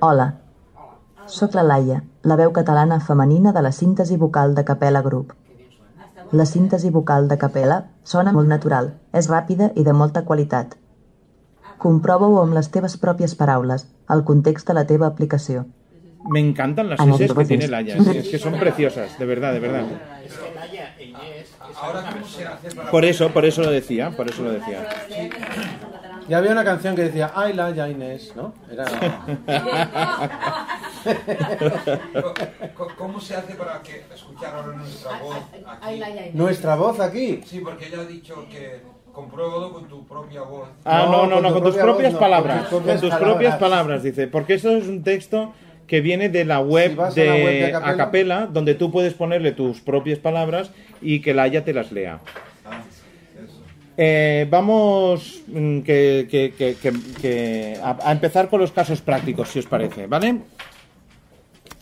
Hola. Soc la Laia, la veu catalana femenina de la síntesi vocal de Capella Group. La síntesi vocal de Capella sona molt natural, és ràpida i de molta qualitat. Comprova-ho amb les teves pròpies paraules, al context de la teva aplicació. Me encantan las S que tiene Laia. Es, es que son preciosas, de verdad, de verdad. Ahora, ¿cómo se hace para Por eso, por eso lo decía, por eso lo decía. Ya había una canción que decía Ay, la ya Inés, ¿no? Era... [LAUGHS] ¿Cómo se hace para que escuchar ahora nuestra voz aquí? Nuestra voz aquí. Sí, porque ella ha dicho que compruébalo con tu propia voz. Ah, no, no, con no, tu con tus propia propias voz no, palabras. con tus propias Con tus palabras. propias palabras, dice. Porque eso es un texto que viene de la web Si de, la web de Acapela- Acapela, donde tú puedes ponerle tus propias palabras y que la Haya te las lea. Eh, vamos mm, que, que- que- que- que a, a empezar con los casos prácticos, si os parece, ¿vale?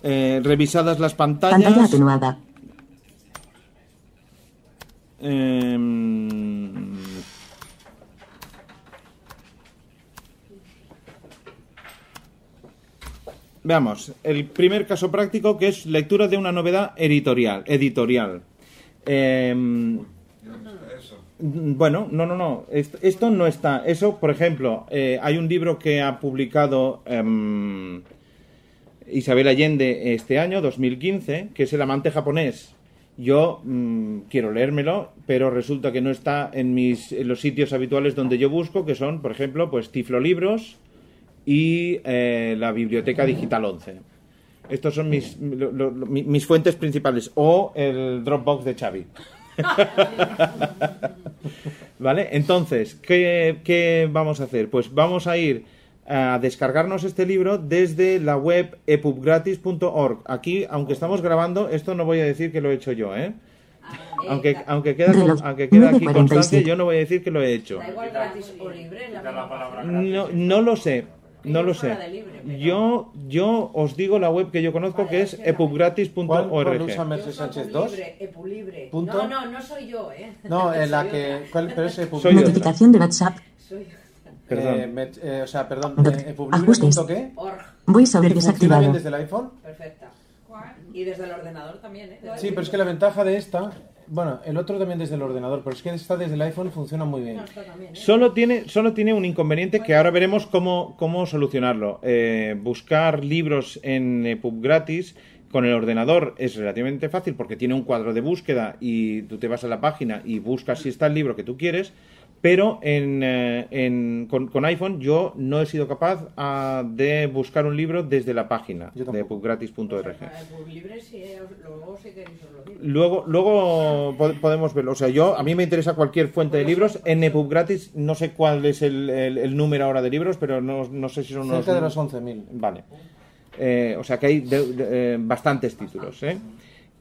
Eh, revisadas las Pantalla pantallas. atenuada. Em, Veamos, el primer caso práctico que es lectura de una novedad editorial. editorial. Em, bueno, no, no, no. Esto, esto no está. Eso, por ejemplo, eh, hay un libro que ha publicado em, Isabel Allende este año, 2015, que es El amante japonés. Yo mm, quiero leérmelo, pero resulta que no está en, mis, en los sitios habituales donde yo busco, que son, por ejemplo, pues Tiflo Libros y eh, la Biblioteca Digital 11. Estos son mis, lo- lo- lo- mi- mis fuentes principales. O el Dropbox de Xavi. [LAUGHS] ¿Vale? Entonces, ¿qué, qué vamos a hacer? Pues vamos a ir a descargarnos este libro desde la web epubgratis.org. Aquí, aunque estamos grabando, esto no voy a decir que lo he hecho yo, ¿eh? Aunque, aunque queda, aunque queda aquí 9:47. constancia, yo no voy a decir que lo he hecho. Da igual gratis o libre, la misma página. No, no lo sé, no lo sé. libre, pero- Yo, yo os digo la web que yo conozco que es ¿Cuál, cuál usa epubgratis.org. Mercedes Sánchez 2? Libre, epulibre. Punto. No, no, no soy yo, ¿eh? No, [LAUGHS] en la que... ¿cuál, pero Soy otra. Notificación de WhatsApp. Soy Perdón. Eh, met- eh, o sea, perdón. Eh, ajustes. ¿Epublibre.qué? qué? org. Voiceover ¿Funciona desactivado. desde el iPhone? Perfecta. Y desde el ordenador también, ¿eh? Sí, pero es que la ventaja de esta... Bueno, el otro también desde el ordenador, pero es que esta desde el iPhone funciona muy bien. No, esta también, ¿eh? Solo tiene, solo tiene un inconveniente que ahora veremos cómo, cómo solucionarlo. Eh, buscar libros en EPUB gratis con el ordenador es relativamente fácil porque tiene un cuadro de búsqueda y tú te vas a la página y buscas si está el libro que tú quieres. Pero en, eh, en- con, con iPhone yo no he sido capaz ah, de buscar un libro desde la página de tampoco. epubgratis.org. Para el pub libre, sí, os- luego. Luego, luego po- podemos verlo. O sea, yo a mí me interesa cualquier fuente de libros. En EPUB gratis, no sé cuál es el, el- el número ahora de libros, pero no, no sé si son unos... Cerca de los 11.000. Vale. Eh, o sea que hay de- de- eh, bastantes títulos, ¿eh?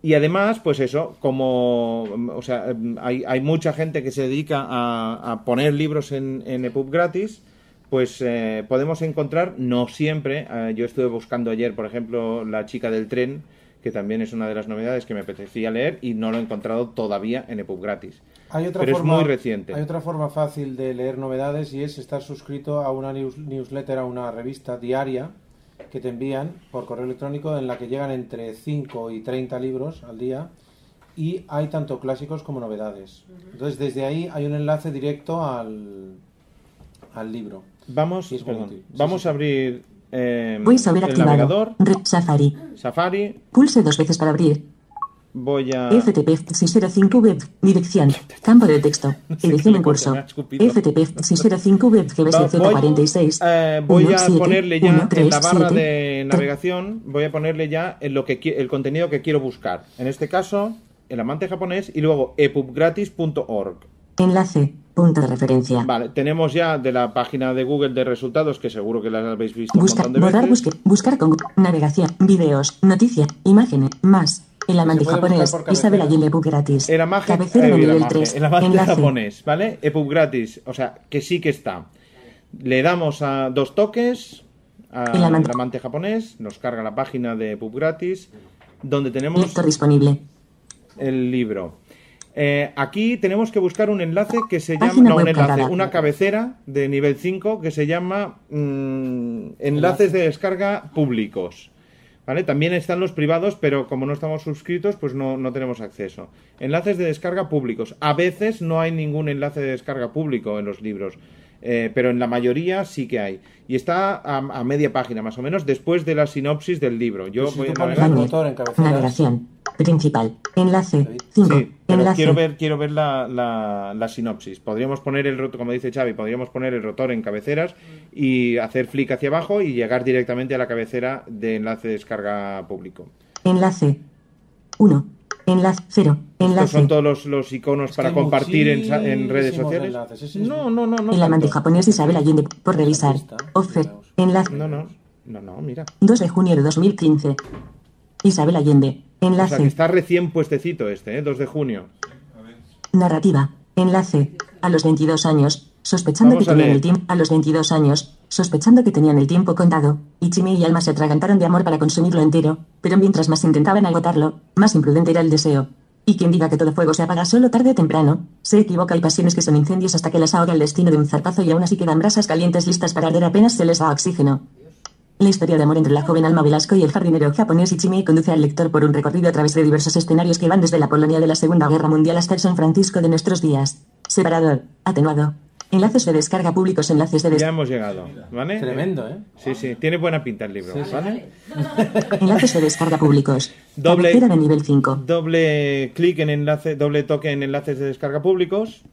Y además, pues eso, como, o sea, hay, hay mucha gente que se dedica a, a poner libros en, en EPUB gratis, pues eh, podemos encontrar, no siempre, eh, yo estuve buscando ayer, por ejemplo, La chica del tren, que también es una de las novedades que me apetecía leer y no lo he encontrado todavía en EPUB gratis. Hay otra Pero forma, es muy reciente. Hay otra forma fácil de leer novedades y es estar suscrito a una news- newsletter, a una revista diaria que te envían por correo electrónico en la que llegan entre 5 y 30 libros al día y hay tanto clásicos como novedades. Entonces desde ahí hay un enlace directo al, al libro. Vamos, perdón. Sí, vamos sí, a abrir eh, el activado. navegador, Re- Safari. Safari, Pulse dos veces para abrir. Voy a... FTP 605 web. Dirección. Campo de texto. [LAUGHS] qué en curso. FTP 605 web Va- GBS voy, 146. eh, voy a ponerle ya en la barra de navegación, voy a ponerle ya en lo que el contenido que quiero buscar. En este caso, el amante japonés y luego epubgratis.org. Enlace. Punto de referencia. Vale, tenemos ya de la página de Google de resultados, que seguro que las habéis visto Buscar, un de borrar, veces. busque, buscar con navegación, videos, noticia, imágenes, más. El amante japonés. Isabel Allende Book gratis. El amante, Cabecera de eh, el nivel amante, 3. el amante japonés, ¿vale? EPUB gratis, o sea, que sí que está. Le damos a dos toques al amante. amante japonés, nos carga la página de EPUB gratis, donde tenemos Lector disponible. el libro. Eh, aquí tenemos que buscar un enlace que se llama, Página no un web enlace, cargada. una cabecera de nivel 5 que se llama mm, enlaces de descarga públicos. También están los privados, pero como no estamos suscritos, pues no, no tenemos acceso. Enlaces de descarga públicos. A veces no hay ningún enlace de descarga público en los libros, eh, pero en la mayoría sí que hay. Y está a, a media página, más o menos, después de la sinopsis del libro. Yo si voy a navegar- el botón en cabeceras, Navegación. Principal. Enlace. 5. Sí, pero Enlace. quiero ver, quiero ver la, la- la sinopsis. Podríamos poner el rotor, como dice Xavi, podríamos poner el rotor en cabeceras y hacer flick hacia abajo y llegar directamente a la cabecera de enlace de descarga público. Enlace. 1. Enlace 0. Estos Enlace. son todos los, los iconos para compartir en, en redes sociales. enlaces, ese es No, no, no, no. El amante japonés Isabel Allende. Por revisar. Offer. Enlace. No, no, no, no, mira. 2 de junio de 2015. Isabel Allende. O sea, Enlace. que está recién puestecito este, ¿eh? 2 de junio. Narrativa. Enlace. A los 22 años, sospechando Vamos que a tenían leer. el tiempo. A los 22 años, sospechando que tenían el tiempo contado, Ichimi y Alma se atragantaron de amor para consumirlo entero, pero mientras más intentaban agotarlo, más imprudente era el deseo. Y quien diga que todo fuego se apaga solo tarde o temprano, se equivoca. Hay pasiones que son incendios hasta que las ahoga el destino de un zarpazo y aún así quedan brasas calientes listas para arder apenas se les da oxígeno. La historia de amor entre la joven Alma Velasco y el jardinero japonés Ichimi conduce al lector por un recorrido a través de diversos escenarios que van desde la Polonia de la Segunda Guerra Mundial hasta el San Francisco de nuestros días. Separador, atenuado. Enlaces de descarga públicos, enlaces de Ya descarga. hemos llegado, ¿vale? Tremendo, ¿eh? Sí, sí, tiene buena pinta el libro, ¿vale? [LAUGHS] Enlaces de descarga públicos. Doble- Cabecera de nivel 5. Doble clic en enlace, doble toque en enlaces de descarga públicos.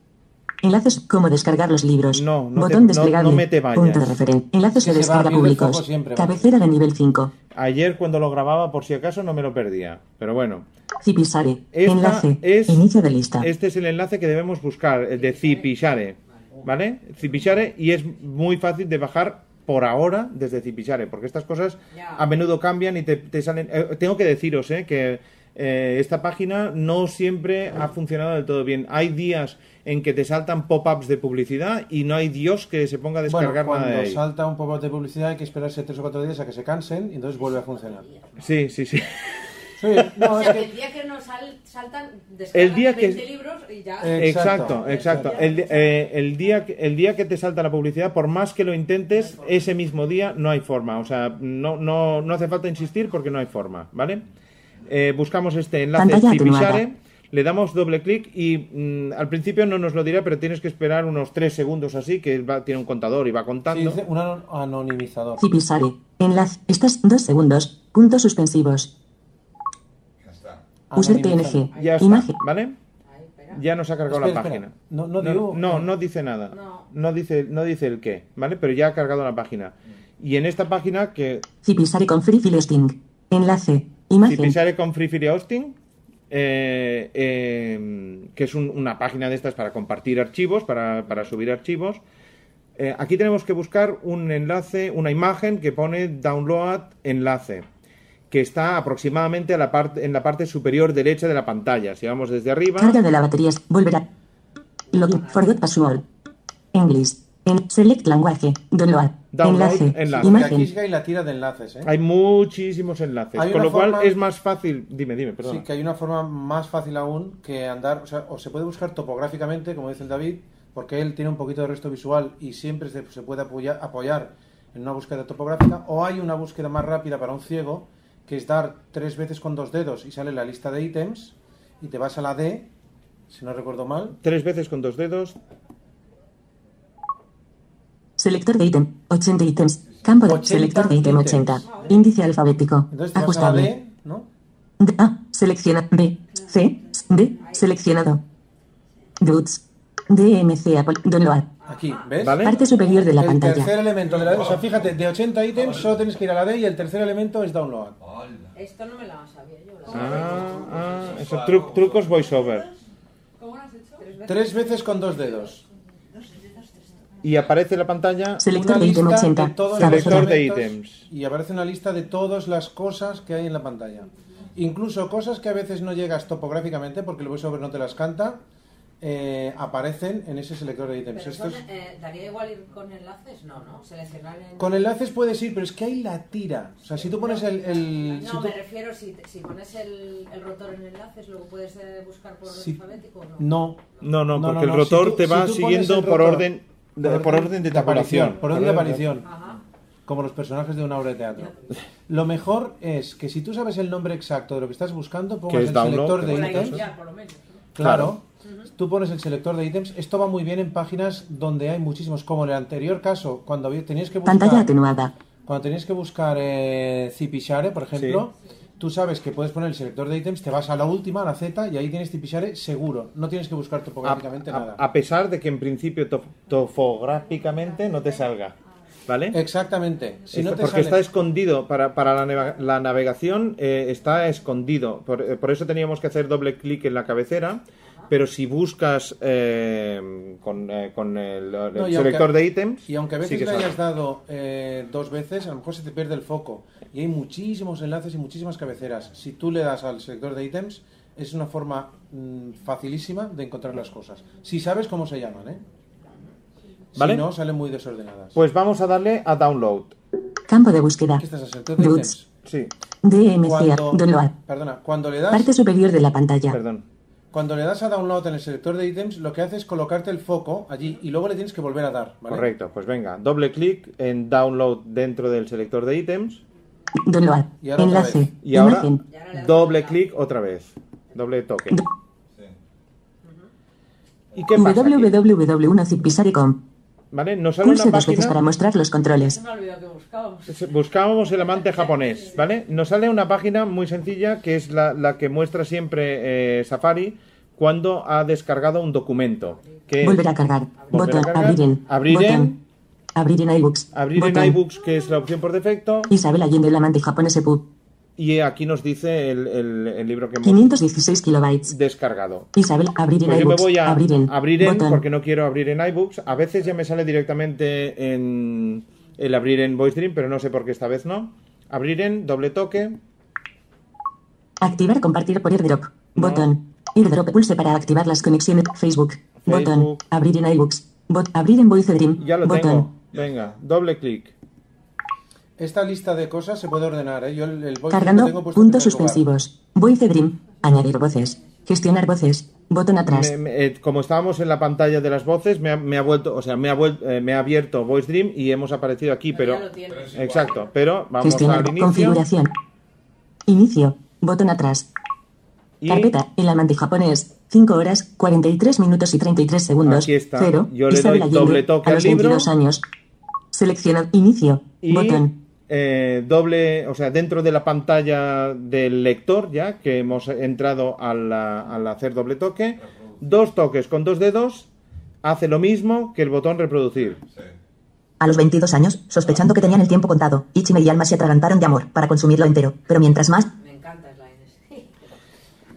Enlaces como descargar los libros. No, no Botón te- no- desplegable. no me te vayas. Punto de referencia. Enlaces de descarga públicos. siempre. Cabecera de nivel 5. Ayer cuando lo grababa, por si acaso, no me lo perdía. Pero bueno, Zipisare. Enlace. es- Inicio de lista. este es el enlace que debemos buscar, el de Zipishare. ¿Vale? Zipishare y es muy fácil de bajar por ahora desde Zipishare, porque estas cosas a menudo cambian y te, te salen... eh, tengo que deciros eh, que eh, esta página no siempre ha funcionado del todo bien. Hay días en que te saltan pop-ups de publicidad y no hay Dios que se ponga a Bueno, descargar nada de cuando salta un pop-up de publicidad hay que esperarse tres o cuatro días a que se cansen y entonces vuelve a funcionar. Sí, sí, sí. Sí, [LAUGHS] no, O es sea, que el día que nos sal- saltan, El descargan día que- 20 libros y ya. Exacto, Exacto, exacto. El, eh, el día, que- el día que te salta la publicidad, por más que lo intentes, ese mismo día no hay forma. O sea, no, no, no hace falta insistir porque no hay forma, ¿vale? Eh, buscamos este enlace atenuada. le damos doble clic y mm, al principio no nos lo dirá, pero tienes que esperar unos tres segundos así, que va- tiene un contador y va sí, contando. dice un ano- anonimizador. Enlace. Estás dos segundos. Puntos suspensivos. User Anonimizado. PNG. Ya está, Imagen. ¿vale? Ya nos ha cargado Espera, la espera. página. No- no no, digo- no, no dice nada. No. No dice, no dice el qué, ¿vale? Pero ya ha cargado la página. Y en esta página que Zipisare con Free File Hosting. Enlace. Imagen. Zipisare con Free File Hosting, eh, eh, que es un- una página de estas para compartir archivos, para, para subir archivos. Eh, aquí tenemos que buscar un enlace, una imagen que pone download enlace, que está aproximadamente a la parte, en la parte superior derecha de la pantalla. Si vamos desde arriba, Carga de la batería. Volverá. Login. Forgot password. English. En select language. Download. Download, enlace. enlace. Porque aquí sí Imagen. que hay la tira de enlaces, ¿eh? hay muchísimos enlaces, Hay con una lo cual forma- es más fácil. Dime, dime, perdón. Sí, que hay una forma más fácil aún que andar, o sea, o se puede buscar topográficamente, como dice el David, porque él tiene un poquito de resto visual y siempre se, se puede apoyar, apoyar en una búsqueda topográfica, o hay una búsqueda más rápida para un ciego, que es dar tres veces con dos dedos y sale la lista de ítems, y te vas a la D, si no recuerdo mal, Tres veces con dos dedos. Selector de ítem. 80 ítems. Campo de 80 selector de ítem ítems. 80. Índice alfabético. entonces te vas a Ajustable. D, ¿no? D- A. Selecciona. B. C. D. Seleccionado. Dudes. DMC. Apple. Download. Aquí, ¿ves? ¿Vale? Parte superior de la el pantalla. tercer elemento de la o sea, fíjate, de 80 ítems solo tienes que ir a la D y el tercer elemento es download. Esto no me la sabía yo. la Ah, ah, eso, tru- trucos voiceover. ¿Cómo lo has hecho? Tres veces. Con dos dedos. Y aparece en la pantalla Selector Una de ítem lista 80. de todos los Selector de ítems. Y aparece una lista de todas las cosas que hay en la pantalla. Incluso cosas que a veces no llegas topográficamente porque el voiceover no te las canta, eh, aparecen en ese selector de ítems. Pero eh, ¿Daría igual ir con enlaces? No, ¿no? Seleccionar en... Con enlaces puedes ir, pero es que hay la tira. O sea, si tú pones el... el- No, si tú- me refiero, si, si pones el, el rotor en enlaces, luego puedes eh, buscar por Si- alfabético o no. No. No, no, No, porque no, el rotor tú- te va siguiendo por orden de, por orden de aparición. tabulación. Por orden de aparición. Ajá. Como los personajes de una obra de teatro. Lo mejor es que si tú sabes el nombre exacto de lo que estás buscando, pongas es el download, selector de Por ítems. ya, por Tú pones el selector de ítems. Esto va muy bien en páginas donde hay muchísimos. Como en el anterior caso, cuando tenías que buscar. Pantalla atenuada. Cuando tenías que buscar eh, Zipishare, por ejemplo, tú sabes que puedes poner el selector de ítems, te vas a la última, a la Z, y ahí tienes Zipishare seguro. No tienes que buscar topográficamente a- nada. a pesar de que en principio to- topográficamente no te salga. ¿Vale? Exactamente. Si no Está- te porque sale- está escondido para, para la, la navegación eh, está escondido por, eh, por eso teníamos que hacer doble clic en la cabecera pero si buscas eh, con, eh, con el, el No, y selector aunque- de ítems Y aunque a sí veces que le hayas dado eh, dos veces, a lo mejor se te pierde el foco. Y hay muchísimos enlaces y muchísimas cabeceras. Si tú le das al selector de ítems, es una forma mm, facilísima de encontrar las cosas. Si sabes cómo se llaman, ¿eh? ¿Vale? Si no, salen muy desordenadas. pues vamos a darle a download Campo de búsqueda. Aquí estás al selector de Dudes. ítems. sí DMCA. Cuando, Download. perdona, cuando le das Parte superior de la pantalla. perdón Cuando le das a download en el selector de ítems, lo que hace es colocarte el foco allí y luego le tienes que volver a dar. ¿vale? correcto pues venga doble clic en download dentro del selector de ítems Download. Y ahora Enlace. y ahora doble clic otra vez doble toque ¿Y qué pasa? ¿Vale? Nos sale Pulse una dos veces para página. mostrar los controles. Se me ha olvidado que buscábamos. Buscábamos el amante japonés, ¿vale? Nos sale una página muy sencilla que es la, la que muestra siempre eh, Safari cuando ha descargado un documento. Que Volver a cargar. Volver a cargar. Abrir en. Abrir en. Abrir en iBooks. abrir Botón. en iBooks, que es la opción por defecto, Isabel Allende, el amante japonés EPUB. Y aquí nos dice el, el- el libro que hemos 516 kilobytes. descargado. Isabel, abrir en Pues yo me iBooks. voy a abrir en. abrir en Botón. porque no quiero abrir en iBooks. A veces ya me sale directamente en el abrir en VoiceDream, pero no sé por qué esta vez no. Abrir en, doble toque. Activar compartir por airdrop. No. Botón. Airdrop pulse para activar las conexiones. Facebook. Botón. Facebook. Abrir en iBooks. Bot. Abrir en VoiceDream. Ya lo Botón. tengo. Venga, doble clic. Esta lista de cosas se puede ordenar, ¿eh? Yo el, el voice lo Cargando. tengo puesto en Puntos suspensivos. VoiceDream. Añadir voces. Gestionar voces. Botón atrás. Me- me- eh, como estábamos en la pantalla de las voces, me ha, me ha vuelto, o sea, me ha, vuel- eh, me ha abierto Voice Dream y hemos aparecido aquí, Pero exacto, pero vamos Gestionar al inicio configuración. Inicio. Botón atrás. y Carpeta. El amante japonés. 5 horas, 43 minutos y 33 segundos. Aquí está. Cero. Yo le doy Allende, doble toque a al los libro. 22 años. Selecciona inicio. y Botón. Eh, doble, o sea, dentro de la pantalla del lector ya que hemos entrado al, al hacer doble toque, dos toques con dos dedos hace lo mismo que el botón reproducir. A los 22 años, sospechando que tenían el tiempo contado, Ichime y Alma se atragantaron de amor para consumirlo entero. Pero mientras más.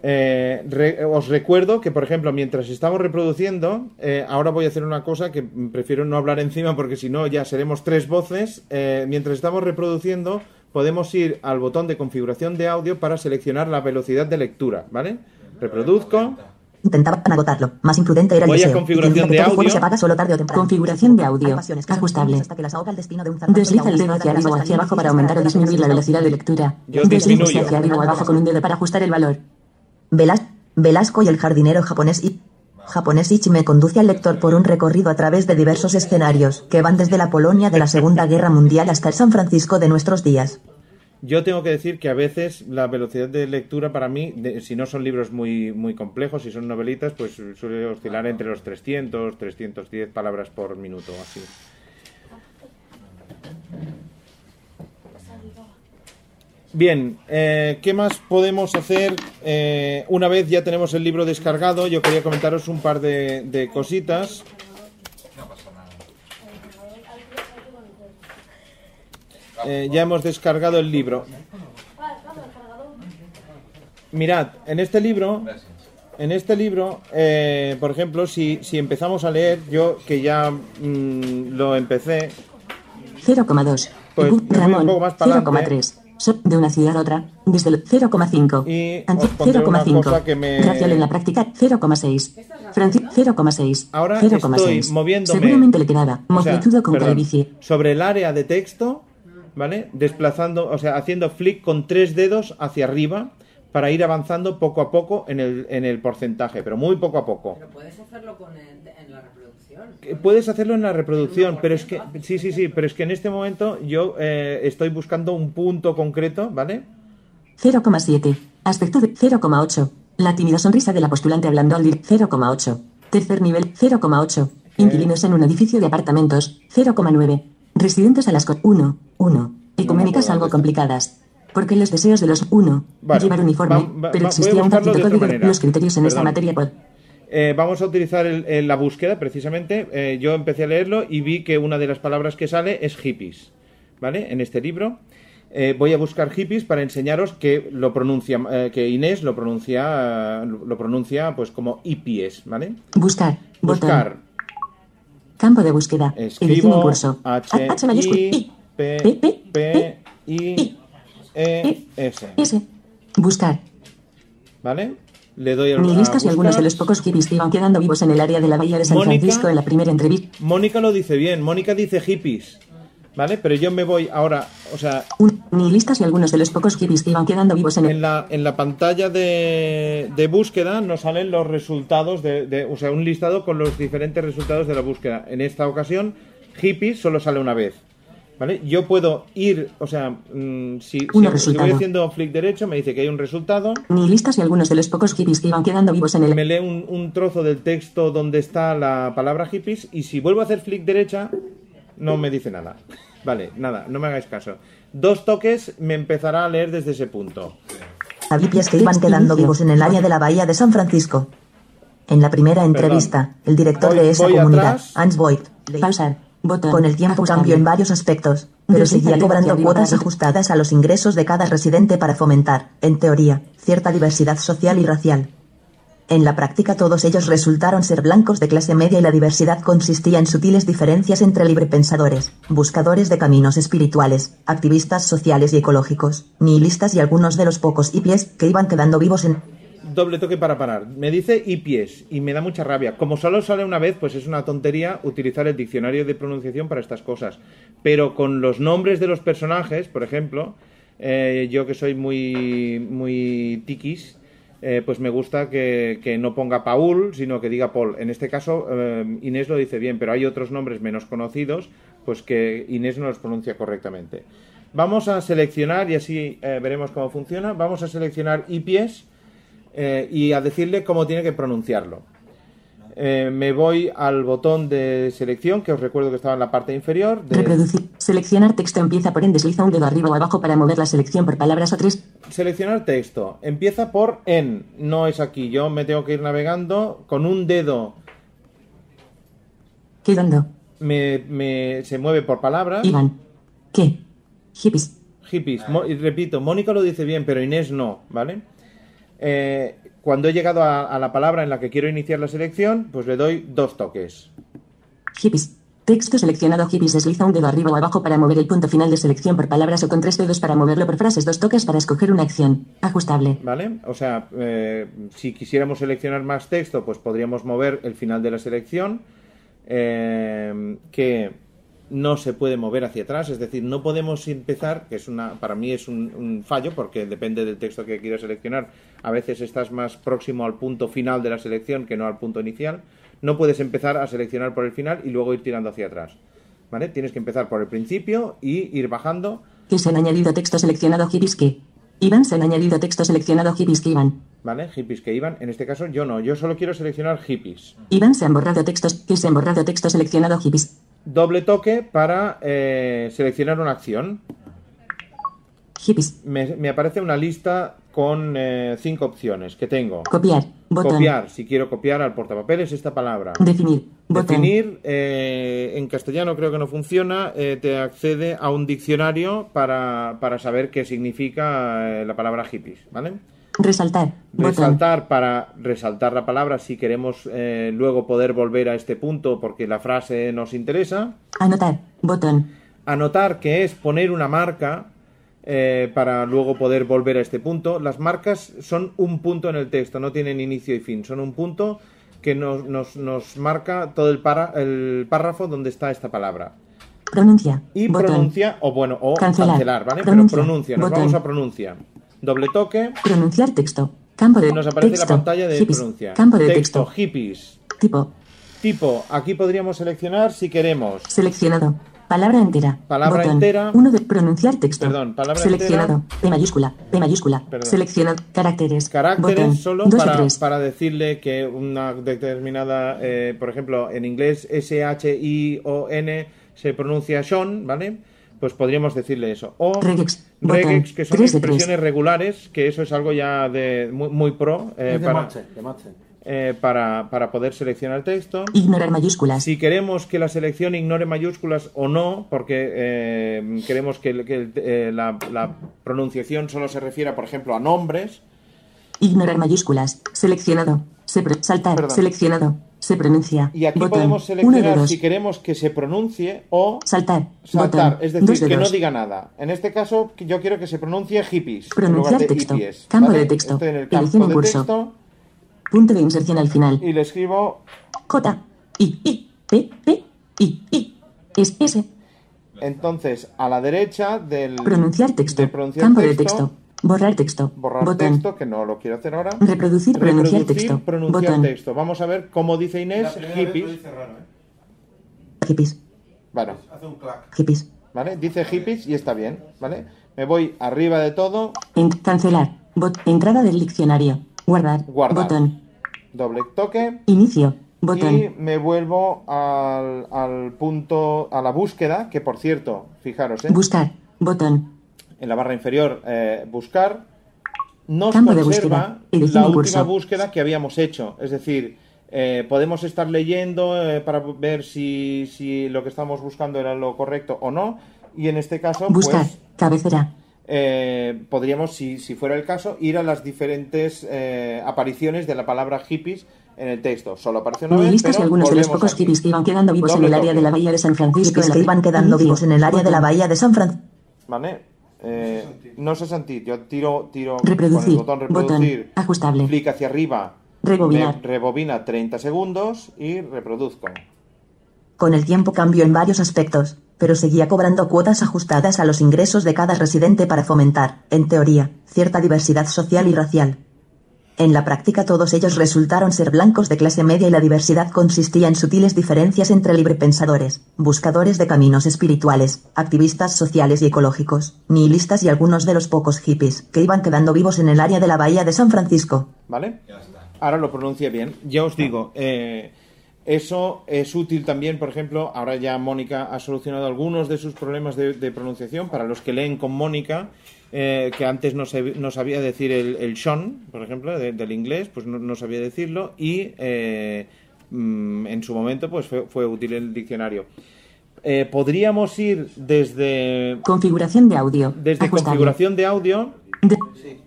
Eh, re- os recuerdo que, por ejemplo, mientras estamos reproduciendo, eh, ahora voy a hacer una cosa que prefiero no hablar encima porque si no ya seremos tres voces. Eh, mientras estamos reproduciendo, podemos ir al botón de configuración de audio para seleccionar la velocidad de lectura, ¿vale? Reproduzco. intentaban agotarlo. Más imprudente era el Voy a configuración de audio. se apaga solo tarde o temprano. Configuración de audio. Ajustable. hasta que las ahoga el destino de un Desliza el dedo hacia arriba o hacia abajo para aumentar o disminuir la velocidad de lectura. Disminuyo. hacia arriba o abajo con un dedo para ajustar el valor. Velas- Velasco y el jardinero japonés y japonés Ichime conduce al lector por un recorrido a través de diversos escenarios que van desde la Polonia de la Segunda Guerra Mundial hasta el San Francisco de nuestros días. Yo tengo que decir que a veces la velocidad de lectura para mí, si no son libros muy, muy complejos, si son novelitas, pues suele oscilar entre los 300, 310 palabras por minuto, así. Bien, eh, ¿qué más podemos hacer? Eh, una vez ya tenemos el libro descargado, yo quería comentaros un par de, de cositas. Eh, ya hemos descargado el libro. Mirad, en este libro, en este libro, eh, por ejemplo, si, si empezamos a leer, yo que ya mm, lo empecé, 0,2. Pues, Ramón, poco más para adelante. 0,3. De una ciudad a otra, desde el 0,5. Y Anto- os pondré una 0,5. cosa que me- Racial en la práctica, 0,6. Franci 0,6. Ahora 0,6. estoy moviéndome. Seguramente le quedaba. o sea, con perdón, calvicie. sobre el área de texto, ¿vale? Desplazando, o sea, haciendo flick con tres dedos hacia arriba para ir avanzando poco a poco en el, en el porcentaje, pero muy poco a poco. Pero puedes hacerlo con el- en la reproducción. Que Puedes hacerlo en la reproducción, pero es que sí, sí, sí, pero es que en este momento yo eh, estoy buscando un punto concreto, ¿vale? 0,7. Aspecto de 0,8. La tímida sonrisa de la postulante hablando al dir 0,8. Tercer nivel 0,8. Inquilinos en un edificio de apartamentos 0,9. Residentes a las 1, 1. Ecuménicas algo complicadas. Porque los deseos de los 1. Vale, Llevar uniforme, va- va- va- pero existía un de código. manera. Los criterios en esta materia. Eh, vamos a utilizar el- el- la búsqueda, precisamente. Eh, yo empecé a leerlo y vi que una de las palabras que sale es hippies, ¿vale? En este libro. Eh, voy a buscar hippies para enseñaros que lo pronuncia, que Inés lo pronuncia, lo pronuncia pues como hippies, ¿vale? Buscar. Buscar. Botón. Campo de búsqueda. Escribo curso. H, H mayúscula. I. P, P, I, E, S, S. Buscar. ¿vale? Le doy al Nihilistas y algunos de los pocos hippies que iban quedando vivos en el área de la bahía de San Mónica. Francisco en la primera entrevista. Mónica lo dice bien, Mónica dice hippies, ¿vale? Pero yo me voy ahora, o sea, Un, nihilistas y algunos de los pocos hippies que iban quedando vivos en el... en la, en la pantalla de, de búsqueda nos salen los resultados, de, de- o sea, un listado con los diferentes resultados de la búsqueda. En esta ocasión, hippies solo sale una vez, ¿vale? Yo puedo ir, o sea, mm, si, si- Uno si resultado. voy haciendo flick derecho, me dice que hay un resultado, Nihilistas y algunos de los pocos hippies que iban quedando vivos en el... me lee un, un trozo del texto donde está la palabra hippies y si vuelvo a hacer flick derecha, no me dice nada. Vale, nada, no me hagáis caso. Dos toques me empezará a leer desde ese punto. A hippies que iban quedando vivos en el área de la bahía de San Francisco. En la primera entrevista, el director Voy- de esa comunidad. Hans Boyd, Pausar. Botón. con el tiempo cambió en varios aspectos, pero seguía cobrando cuotas ajustadas a los ingresos de cada residente para fomentar, en teoría, cierta diversidad social y racial. En la práctica todos ellos resultaron ser blancos de clase media y la diversidad consistía en sutiles diferencias entre librepensadores, buscadores de caminos espirituales, activistas sociales y ecológicos, nihilistas y algunos de los pocos hippies que iban quedando vivos en Doble toque para parar. Me dice y pies y me da mucha rabia. Como solo sale una vez, pues es una tontería utilizar el diccionario de pronunciación para estas cosas. Pero con los nombres de los personajes, por ejemplo, eh, yo que soy muy, muy tiquis, eh, pues me gusta que, que no ponga Paul, sino que diga Paul. En este caso, eh, Inés lo dice bien, pero hay otros nombres menos conocidos, pues que Inés no los pronuncia correctamente. Vamos a seleccionar, y así veremos cómo funciona, vamos a seleccionar y pies eh, y a decirle cómo tiene que pronunciarlo. Eh, me voy al botón de selección, que os recuerdo que estaba en la parte inferior. de- Reproducir. Seleccionar texto empieza por en desliza un dedo arriba o abajo para mover la selección por palabras o tres. Seleccionar texto. Empieza por en, no es aquí. Yo me tengo que ir navegando con un dedo. Quedando. Me, me- se mueve por palabras. Iván. ¿Qué? Hippies. Hippies. Mo- y repito, Mónica lo dice bien, pero Inés no, ¿vale? Eh, cuando he llegado a, a la palabra en la que quiero iniciar la selección, pues le doy dos toques. Hippies. Texto seleccionado hippies desliza un dedo arriba o abajo para mover el punto final de selección por palabras o con tres dedos para moverlo por frases, dos toques para escoger una acción. Ajustable. ¿Vale? O sea, eh, si quisiéramos seleccionar más texto, pues podríamos mover el final de la selección, eh, que no se puede mover hacia atrás, es decir, no podemos empezar, que es una, para mí es un, un fallo, porque depende del texto que quieras seleccionar, a veces estás más próximo al punto final de la selección que no al punto inicial, no puedes empezar a seleccionar por el final y luego ir tirando hacia atrás, ¿vale? Tienes que empezar por el principio y ir bajando Que se han añadido texto seleccionado hippies que. Iván se han añadido texto seleccionado hippies que Iván. ¿Vale? Hippies que iban. En este caso yo no. Yo solo quiero seleccionar hippies. Iván se han borrado textos. Que se han borrado texto seleccionado hippies. Doble toque para eh, seleccionar una acción. Hippies. Me, me aparece una lista con eh, cinco opciones que tengo. Copiar. Botón. Copiar, si quiero copiar al portapapeles esta palabra. Definir. Botón. Definir, eh, en castellano creo que no funciona, te accede a un diccionario para, para saber qué significa la palabra hippies, ¿vale? Resaltar. Botón. Resaltar para resaltar la palabra si queremos eh, luego poder volver a este punto porque la frase nos interesa. Anotar. Botón. Anotar que es poner una marca eh, para luego poder volver a este punto. Las marcas son un punto en el texto, no tienen inicio y fin, son un punto que nos, nos, nos marca todo el, para- el párrafo donde está esta palabra. Pronuncia. Y Botón. pronuncia, o bueno, o Cancelar. cancelar, ¿vale? Pronuncia. Pero pronuncia, nos Botón. vamos a pronuncia. Doble toque, Pronunciar texto. Campo de nos aparece texto. la pantalla de Hippies. pronuncia. Campo de texto, texto. hippies. Tipo. Tipo, aquí podríamos seleccionar si queremos. Seleccionado. Palabra entera. Palabra Botón. entera. Uno de pronunciar texto. Perdón, palabra Seleccionado. P mayúscula. P mayúscula. Perdón. Seleccionado. Caracteres. Caracteres Botón. solo para decirle que una determinada, eh, por ejemplo, en inglés S-H-I-O-N se pronuncia Sean, ¿vale? Pues podríamos decirle eso. O Regex. que son expresiones regulares, que eso es algo ya de muy, muy pro eh, para, eh, para, para poder seleccionar texto. Ignorar mayúsculas. Si queremos que la selección ignore mayúsculas o no, porque eh, queremos que, que, eh, la, la pronunciación solo se refiera, por ejemplo, a nombres, Ignorar mayúsculas. Seleccionado. Se pro- saltar. Perdón. Seleccionado. Se pronuncia. Y aquí Botón. podemos Uno de seleccionar dos. si queremos que se pronuncie o Saltar. saltar, Botón. es decir, de que no diga nada. En este caso, yo quiero que se pronuncie hippies en Pronunciar lugar de texto. hippies. Campo ¿vale? de texto. Estoy en el campo en de curso. texto Punto de inserción al final. y le escribo. J. I. I. P. P. I. I. Es S. Entonces, a la derecha del. Pronunciar texto. de pronunciar Campo de texto, texto. Borrar texto. Borrar Botón. texto, que no lo quiero hacer ahora. Reproducir, pronunciar texto. pronunciar Botón. texto. Vamos a ver cómo dice Inés, hippies. Hippies. Bueno, Hace un clac. Hippies. ¿vale? Dice hippies y está bien, ¿vale? Me voy arriba de todo, En- cancelar. Bot- entrada del diccionario. Guardar. Guardar. Botón. doble toque. Inicio. Botón. Y me vuelvo al, al punto, a la búsqueda, que por cierto, fijaros, ¿eh? Buscar. Botón. En la barra inferior, eh, buscar, nos Campo de conserva búsqueda. Edición la última curso. búsqueda que habíamos hecho. Es decir, eh, podemos estar leyendo eh, para ver si, si lo que estamos buscando era lo correcto o no. Y en este caso, Buscar. pues Cabecera. eh, podríamos, si, si fuera el caso, ir a las diferentes eh, apariciones de la palabra hippies en el texto. Solo aparece una vez, listos y pero algunos de los pocos aquí. hippies que iban quedando vivos Doble en el área toque. de la bahía de San Francisco. Hippies que iban quedando vivos en el área de la bahía de San Francisco. ¿Vale? Eh, no sé sentir, yo tiro, tiro con el Reproducir. botón Botón. reproducir, Ajustable. clic hacia arriba, Rebobinar. me rebobina 30 segundos y reproduzco. Con el tiempo cambió en varios aspectos, pero seguía cobrando cuotas ajustadas a los ingresos de cada residente para fomentar, en teoría, cierta diversidad social y racial. En la práctica todos ellos resultaron ser blancos de clase media y la diversidad consistía en sutiles diferencias entre librepensadores, buscadores de caminos espirituales, activistas sociales y ecológicos, nihilistas y algunos de los pocos hippies que iban quedando vivos en el área de la bahía de San Francisco. ¿Vale? Ahora lo pronuncia bien. Ya os digo, eh, eso es útil también, por ejemplo, ahora ya Mónica ha solucionado algunos de sus problemas de, de pronunciación para los que leen con Mónica, eh, que antes no, se- no sabía decir el, el Sean, por ejemplo, de- del inglés, pues no, no sabía decirlo y eh, mm, en su momento pues fue, fue útil el diccionario. Eh, podríamos ir desde, Configuración de audio. desde Ajustable. configuración de audio, De-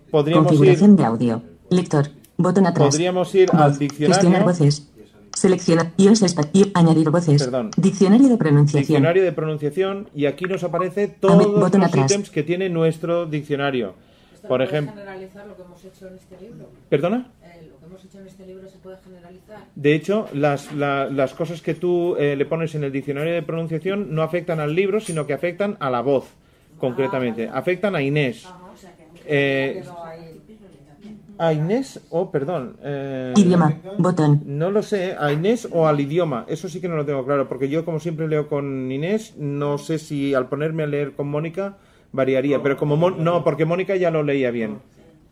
podríamos ir configuración de audio. Lector. Botón atrás. Podríamos ir al Voz. diccionario. Gestionar voces. Selecciona. iOS y añadir voces. Perdón. Diccionario de pronunciación. Diccionario de pronunciación y aquí nos aparece todos botón los atrás. ítems que tiene nuestro diccionario. ¿Esto Por ejemplo, generalizar lo que hemos hecho en este libro? ¿Perdona? Eh, lo que hemos hecho en este libro se puede generalizar. De hecho, las, la- las cosas que tú eh, le pones en el diccionario de pronunciación no afectan al libro, sino que afectan a la voz, concretamente. Afectan a Inés. O sea que Eh. A Inés, oh, perdón. eh, Idioma. Botón. No lo sé, a Inés o al idioma. Eso sí que no lo tengo claro, porque yo como siempre leo con Inés, no sé si al ponerme a leer con Mónica variaría, pero como Mon- no, porque Mónica ya lo leía bien,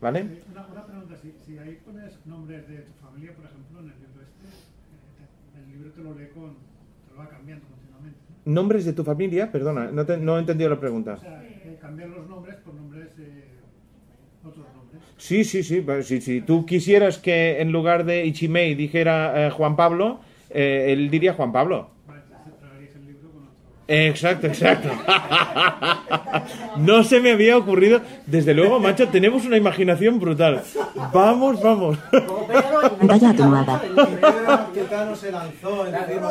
¿vale? Una, una pregunta, si, si ahí pones nombres de tu familia, por ejemplo, en el libro este, eh, el libro te lo lee con, te lo va cambiando continuamente. ¿no? Nombres de tu familia, perdona, no, te- no he entendido la pregunta. O sea, eh, cambiar los nombres por nombres, eh, otros nombres. Sí, sí, sí. pues, Si, si tú quisieras que en lugar de Ichimei dijera eh, Juan Pablo, eh, él diría Juan Pablo. Exacto, exacto. [LAUGHS] No se me había ocurrido. Desde luego, macho, tenemos una imaginación brutal. Vamos, vamos. [LAUGHS]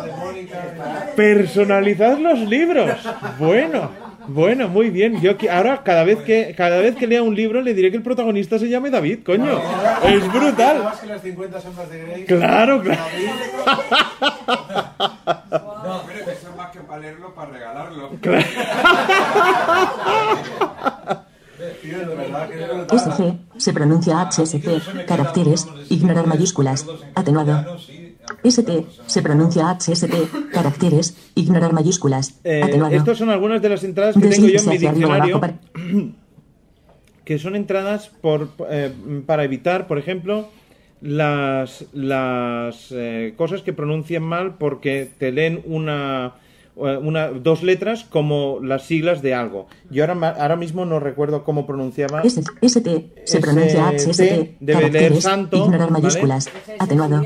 De Mónica. Personalizad los libros. Bueno, bueno, muy bien. Yo ahora cada vez que cada vez que lea un libro le diré que el protagonista se llame David, coño. Es brutal. Más que las 50 sombras de Grey. Claro, claro. [LAUGHS] No, pero que eso es más que para leerlo, para regalarlo. Brutal. SG, se pronuncia HST, caracteres, ignorar mayúsculas, atenuado. ST, se pronuncia HST, caracteres, ignorar mayúsculas, Eh, atenuado. Estas son algunas de las entradas que tengo yo en mi diccionario. [CLEARS THROAT] que son entradas por, eh, para evitar, por ejemplo, las, las eh, cosas que pronuncian mal porque te leen una, eh, una, dos letras como las siglas de algo. Yo ahora, ahora mismo no recuerdo cómo pronunciaba. S- ST, se pronuncia ST, HST, debe leer caracteres, santo, ignorar ¿vale? mayúsculas, atenuado.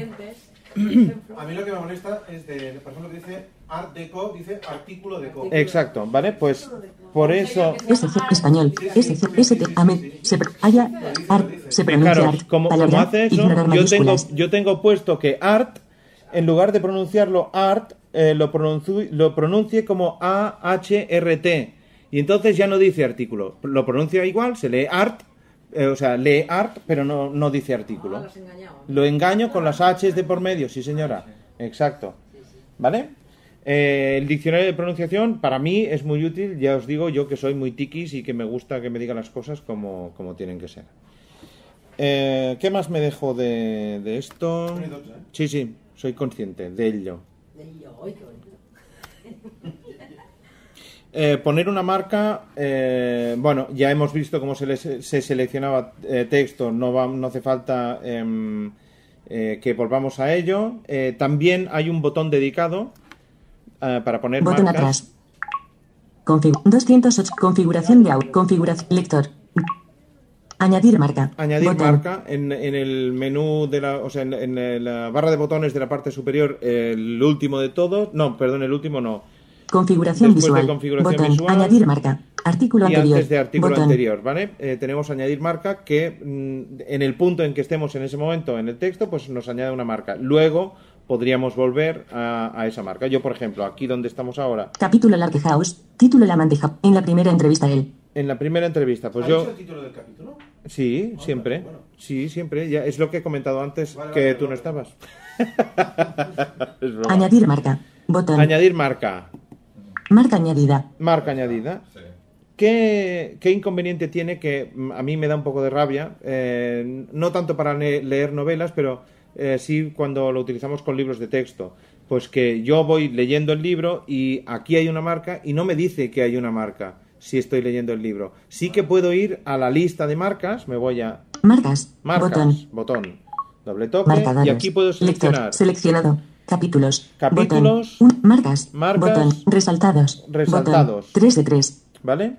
A mí lo que me molesta es, de, por ejemplo, que dice Art Deco, dice artículo Deco. Exacto, ¿vale? Pues por eso... SG, español, SG, ST, AME, se, haya, art, se pronuncia como, hace eso, yo tengo, yo tengo puesto que art, en lugar de pronunciarlo art, eh, lo, pronuncie, lo pronuncie como A-H-R-T. Y entonces ya no dice artículo. Lo pronuncia igual, se lee art, eh, o sea, lee art, pero no, no dice artículo. Lo engaño con las H's de por medio, sí señora. Exacto. ¿Vale? Eh, el diccionario de pronunciación para mí es muy útil, ya os digo yo que soy muy tiquis y que me gusta que me digan las cosas como, como tienen que ser. Eh, ¿Qué más me dejo de, de esto? Sí, sí, soy consciente de ello. Eh, poner una marca, eh, bueno, ya hemos visto cómo se, les- se seleccionaba eh, texto, no, va, no hace falta em, eh, que volvamos a ello. Eh, también hay un botón dedicado para poner Botón marcas. atrás. Config 208. Configuración de audio. Configuración. Lector. Añadir marca. Añadir Botón. marca en, en el menú de la, o sea, en, en la barra de botones de la parte superior, el último de todo, no, perdón, el último no. Configuración Después de visual. configuración Botón. visual. Añadir marca. Artículo y anterior. antes de artículo Botón. anterior, ¿vale? Eh, tenemos añadir marca que mm, en el punto en que estemos en ese momento en el texto, pues nos añade una marca. Luego podríamos volver a, a esa marca. Yo, por ejemplo, aquí donde estamos ahora, Capítulo Large House. Título La Manteja. En la primera entrevista él. en la primera entrevista, pues ¿Ha yo... dicho el título del capítulo? Sí, siempre. Sí, siempre. Ya es lo que he comentado antes, Vale, que vale, tú no estabas. [LAUGHS] [LAUGHS] Es. Añadir marca. Botón. Añadir marca. Marca añadida. Marca añadida. ¿Qué, qué inconveniente tiene que a mí me da un poco de rabia? eh, no tanto para leer novelas, pero eh, sí cuando lo utilizamos con libros de texto. Pues que yo voy leyendo el libro y aquí hay una marca y no me dice que hay una marca si estoy leyendo el libro. Sí que puedo ir a la lista de marcas, me voy a Marcas. marcas, Botón. botón, doble toque Marcadores. y aquí puedo seleccionar Lector. Seleccionado. Capítulos. Capítulos. Botón. Un- marcas. Marcas. Botón. Resaltados. Resaltados. 3 de 3. ¿Vale?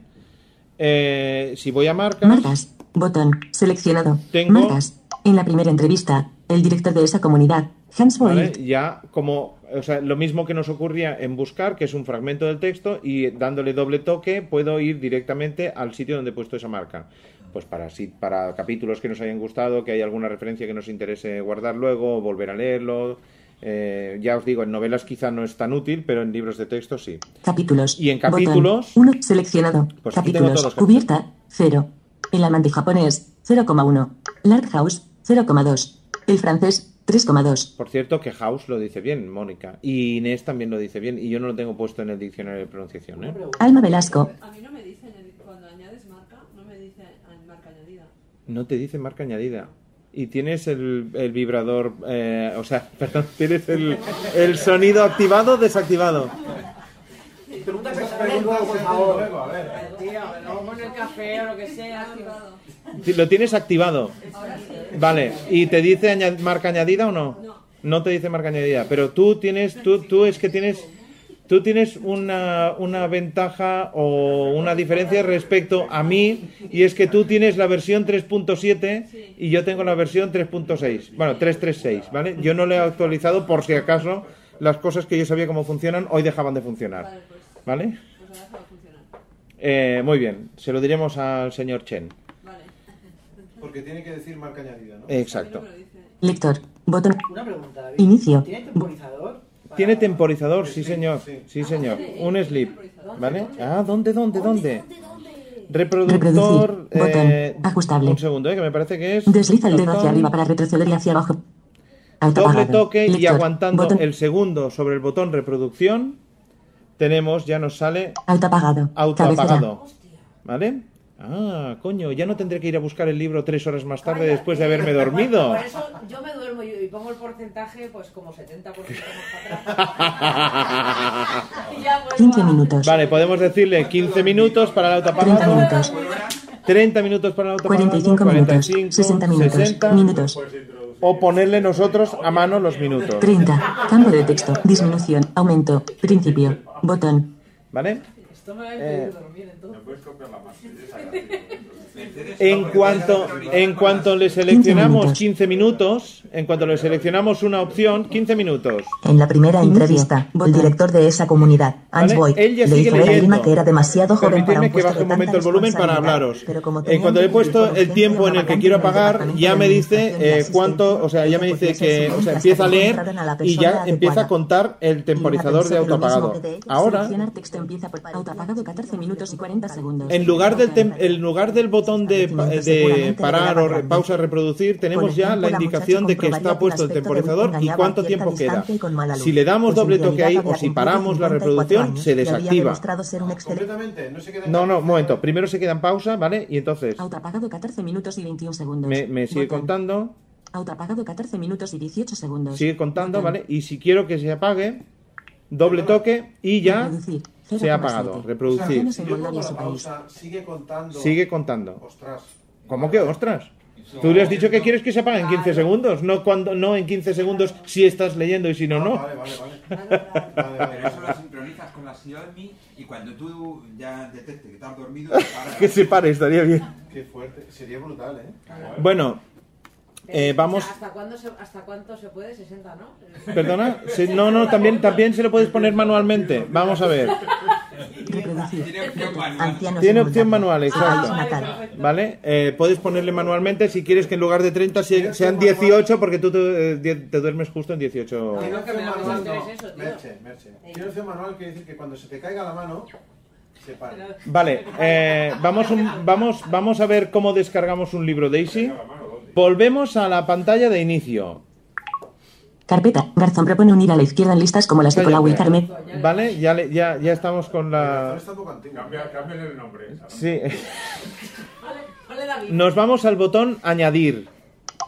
Eh, si voy a marcas, Marcas. Botón. Seleccionado. Tengo- Marcas. En la primera entrevista, el director de esa comunidad, Hans ¿vale? Ya como, o sea, lo mismo que nos ocurría en buscar, que es un fragmento del texto, y dándole doble toque puedo ir directamente al sitio donde he puesto esa marca. Pues para, si- para capítulos que nos hayan gustado, que hay alguna referencia que nos interese guardar luego, volver a leerlo. Eh, ya os digo, en novelas quizá no es tan útil, pero en libros de texto sí. capítulos. Y en capítulos- 1. Seleccionado. Pues aquí tengo capítulos. Cubierta. 0. El amante japonés. 0,1. Large House. 0,2. El francés. 3,2. Por cierto, que House lo dice bien, Mónica. Y Inés también lo dice bien. Y yo no lo tengo puesto en el diccionario de pronunciación. ¿eh? Alma Velasco. A mí no me dicen, cuando añades marca, no me dice marca añadida. No te dice marca añadida. Y tienes el, el vibrador, eh, o sea, [LAUGHS] perdón, tienes el, el sonido activado o desactivado. Preguntas personales luego, por favor. Luego, a ver. Tío, luego con el café o lo que sea, activado. Sí, Lo tienes activado. Vale, ¿y te dice marca añadida o no? No te dice marca añadida, pero tú tienes, tú, tú es que tienes, tú tienes una, una ventaja o una diferencia respecto a mí y es que tú tienes la versión 3.7 y yo tengo la versión 3.6, bueno, 3.3.6, ¿vale? Yo no le he actualizado por si acaso las cosas que yo sabía cómo funcionan hoy dejaban de funcionar, ¿vale? Eh, muy bien, se lo diremos al señor Chen. Porque tiene que decir marca añadida, ¿no? Exacto. Lector. Botón. Una pregunta, David. Inicio. ¿Tiene temporizador? Tiene temporizador, sí señor, sí señor. Un sleep, ¿vale? Ah, ¿dónde, dónde, dónde? Reproductor. Reproducir. Botón. eh, Ajustable. Un segundo, eh, que me parece que es. Desliza el dedo hacia arriba para retroceder y hacia abajo. Doble toque y aguantando Botón. el segundo sobre el botón reproducción, tenemos, ya nos sale Autoapagado. autoapagado. ¿Vale? Ah, coño, ya no tendré que ir a buscar el libro tres horas más tarde después de haberme dormido. Por eso yo me duermo y y pongo el porcentaje, pues como 70% más para atrás. [LAUGHS] Ya vuelvo 15 a- minutos. Vale, podemos decirle 15 minutos para el 30 autoapagado, minutos. 30 minutos para el autoapagado, 45 minutos. 45, 60 minutos. 60, Minutos. o ponerle nosotros a mano los minutos. 30. Campo de texto. Disminución. Aumento. Principio. Botón. ¿Vale? Esto me va a Eh, impedir dormir entonces. En cuanto, en cuanto le seleccionamos 15 minutos, en cuanto le seleccionamos una opción, 15 minutos. En la primera entrevista, el director de esa comunidad, Hans Boyd, le dijo a. Lima que era demasiado joven para un que baje un momento el volumen para hablaros. pero como En cuanto le he puesto el tiempo en el que quiero apagar, ya me dice eh, cuánto, o sea, ya me dice que, o sea, empieza a leer y ya empieza a contar el temporizador de hecho, Ahora, seleccionar texto empieza por autoapagado 14 minutos y 40 segundos. en lugar del, en lugar del botón de, pa- de parar o re- pausa reproducir, tenemos ya la indicación de que está puesto el temporizador y cuánto tiempo queda. Si le damos Pues doble toque ahí o si paramos la 54 reproducción, se desactiva. demostrado ser un excelente- Completamente, no No, un momento. Primero se queda en pausa, ¿vale? Y entonces Autoapagado 14 minutos y 21 segundos. me, me sigue Botón. contando, Autoapagado 14 minutos y 18 segundos. sigue contando, ¿vale? Y si quiero que se apague, doble toque y ya Reproducir. Se ha 0,7. apagado. Reproducir. Sigue contando. Sigue contando. Ostras. ¿Cómo que ostras? Tú le has dicho que quieres que se apague en 15 segundos, no cuando no en 15 segundos si estás leyendo y si no, no. [LAUGHS] Vale, vale, vale. Pero eso lo sincronizas con la Xiaomi y cuando tú ya detectes que estás dormido, [LAUGHS] te paras. Que se pare, estaría bien. Qué fuerte. Sería brutal, ¿eh? Bueno, eh, O vamos. sea, ¿hasta, cuándo se, ¿Hasta cuánto se puede? 60, ¿no? Perdona, [LAUGHS] Sí, no, no, también, también se lo puedes poner manualmente. Vamos a ver. Reproducir. Tiene opción manual. País exacto. ¿Vale? Eh, puedes ponerle manualmente si quieres que en lugar de 30 se- sean 18 porque tú te, eh, te duermes justo en 18. Tiene No, que me opción da mucho manual, estrés no. eso, tío. Merche, Merche. Tiene opción manual quiere decir que cuando se te caiga la mano, se para. Vale, eh, vamos, un- vamos, vamos a ver cómo descargamos un libro Daisy. Volvemos a la pantalla de inicio. Carpeta. Garzón propone unir a la izquierda en listas como las de Colau y Carmen. Vale, ya, le- ya, ya estamos con la... Cambia, cambia el nombre. Sí. Vale, vale, David. Nos vamos al botón añadir.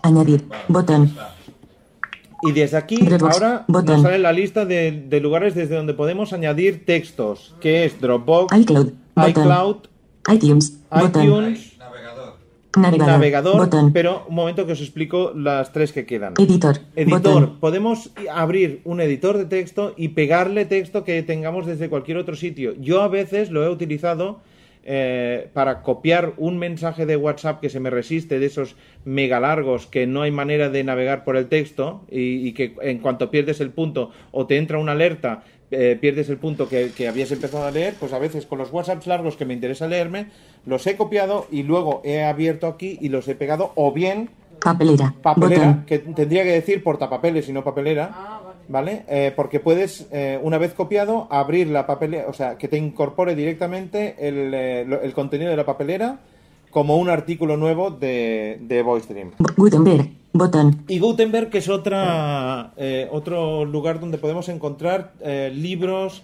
Añadir. Botón. Y desde aquí Dropbox, ahora botón. nos sale la lista de, de lugares desde donde podemos añadir textos, que es Dropbox, iCloud. Botón. iCloud, iTunes. Botón. iTunes, Navegador. Navegador. Botón. pero un momento que os explico las tres que quedan. Editor. Editor, Botón. podemos abrir un editor de texto y pegarle texto que tengamos desde cualquier otro sitio. Yo a veces lo he utilizado eh, para copiar un mensaje de WhatsApp que se me resiste, de esos mega largos que no hay manera de navegar por el texto y, y que en cuanto pierdes el punto o te entra una alerta, eh, pierdes el punto que, que habías empezado a leer, pues a veces con los WhatsApps largos que me interesa leerme, los he copiado y luego he abierto aquí y los he pegado o bien Papelera. papelera, Botón. que tendría que decir portapapeles y no papelera, ¿vale? Eh, porque puedes, eh, una vez copiado, abrir la papelera, o sea, que te incorpore directamente el, eh, el contenido de la papelera como un artículo nuevo de, de VoiceDream. Gutenberg. Botón. Y Gutenberg, que es otra, eh, otro lugar donde podemos encontrar eh, libros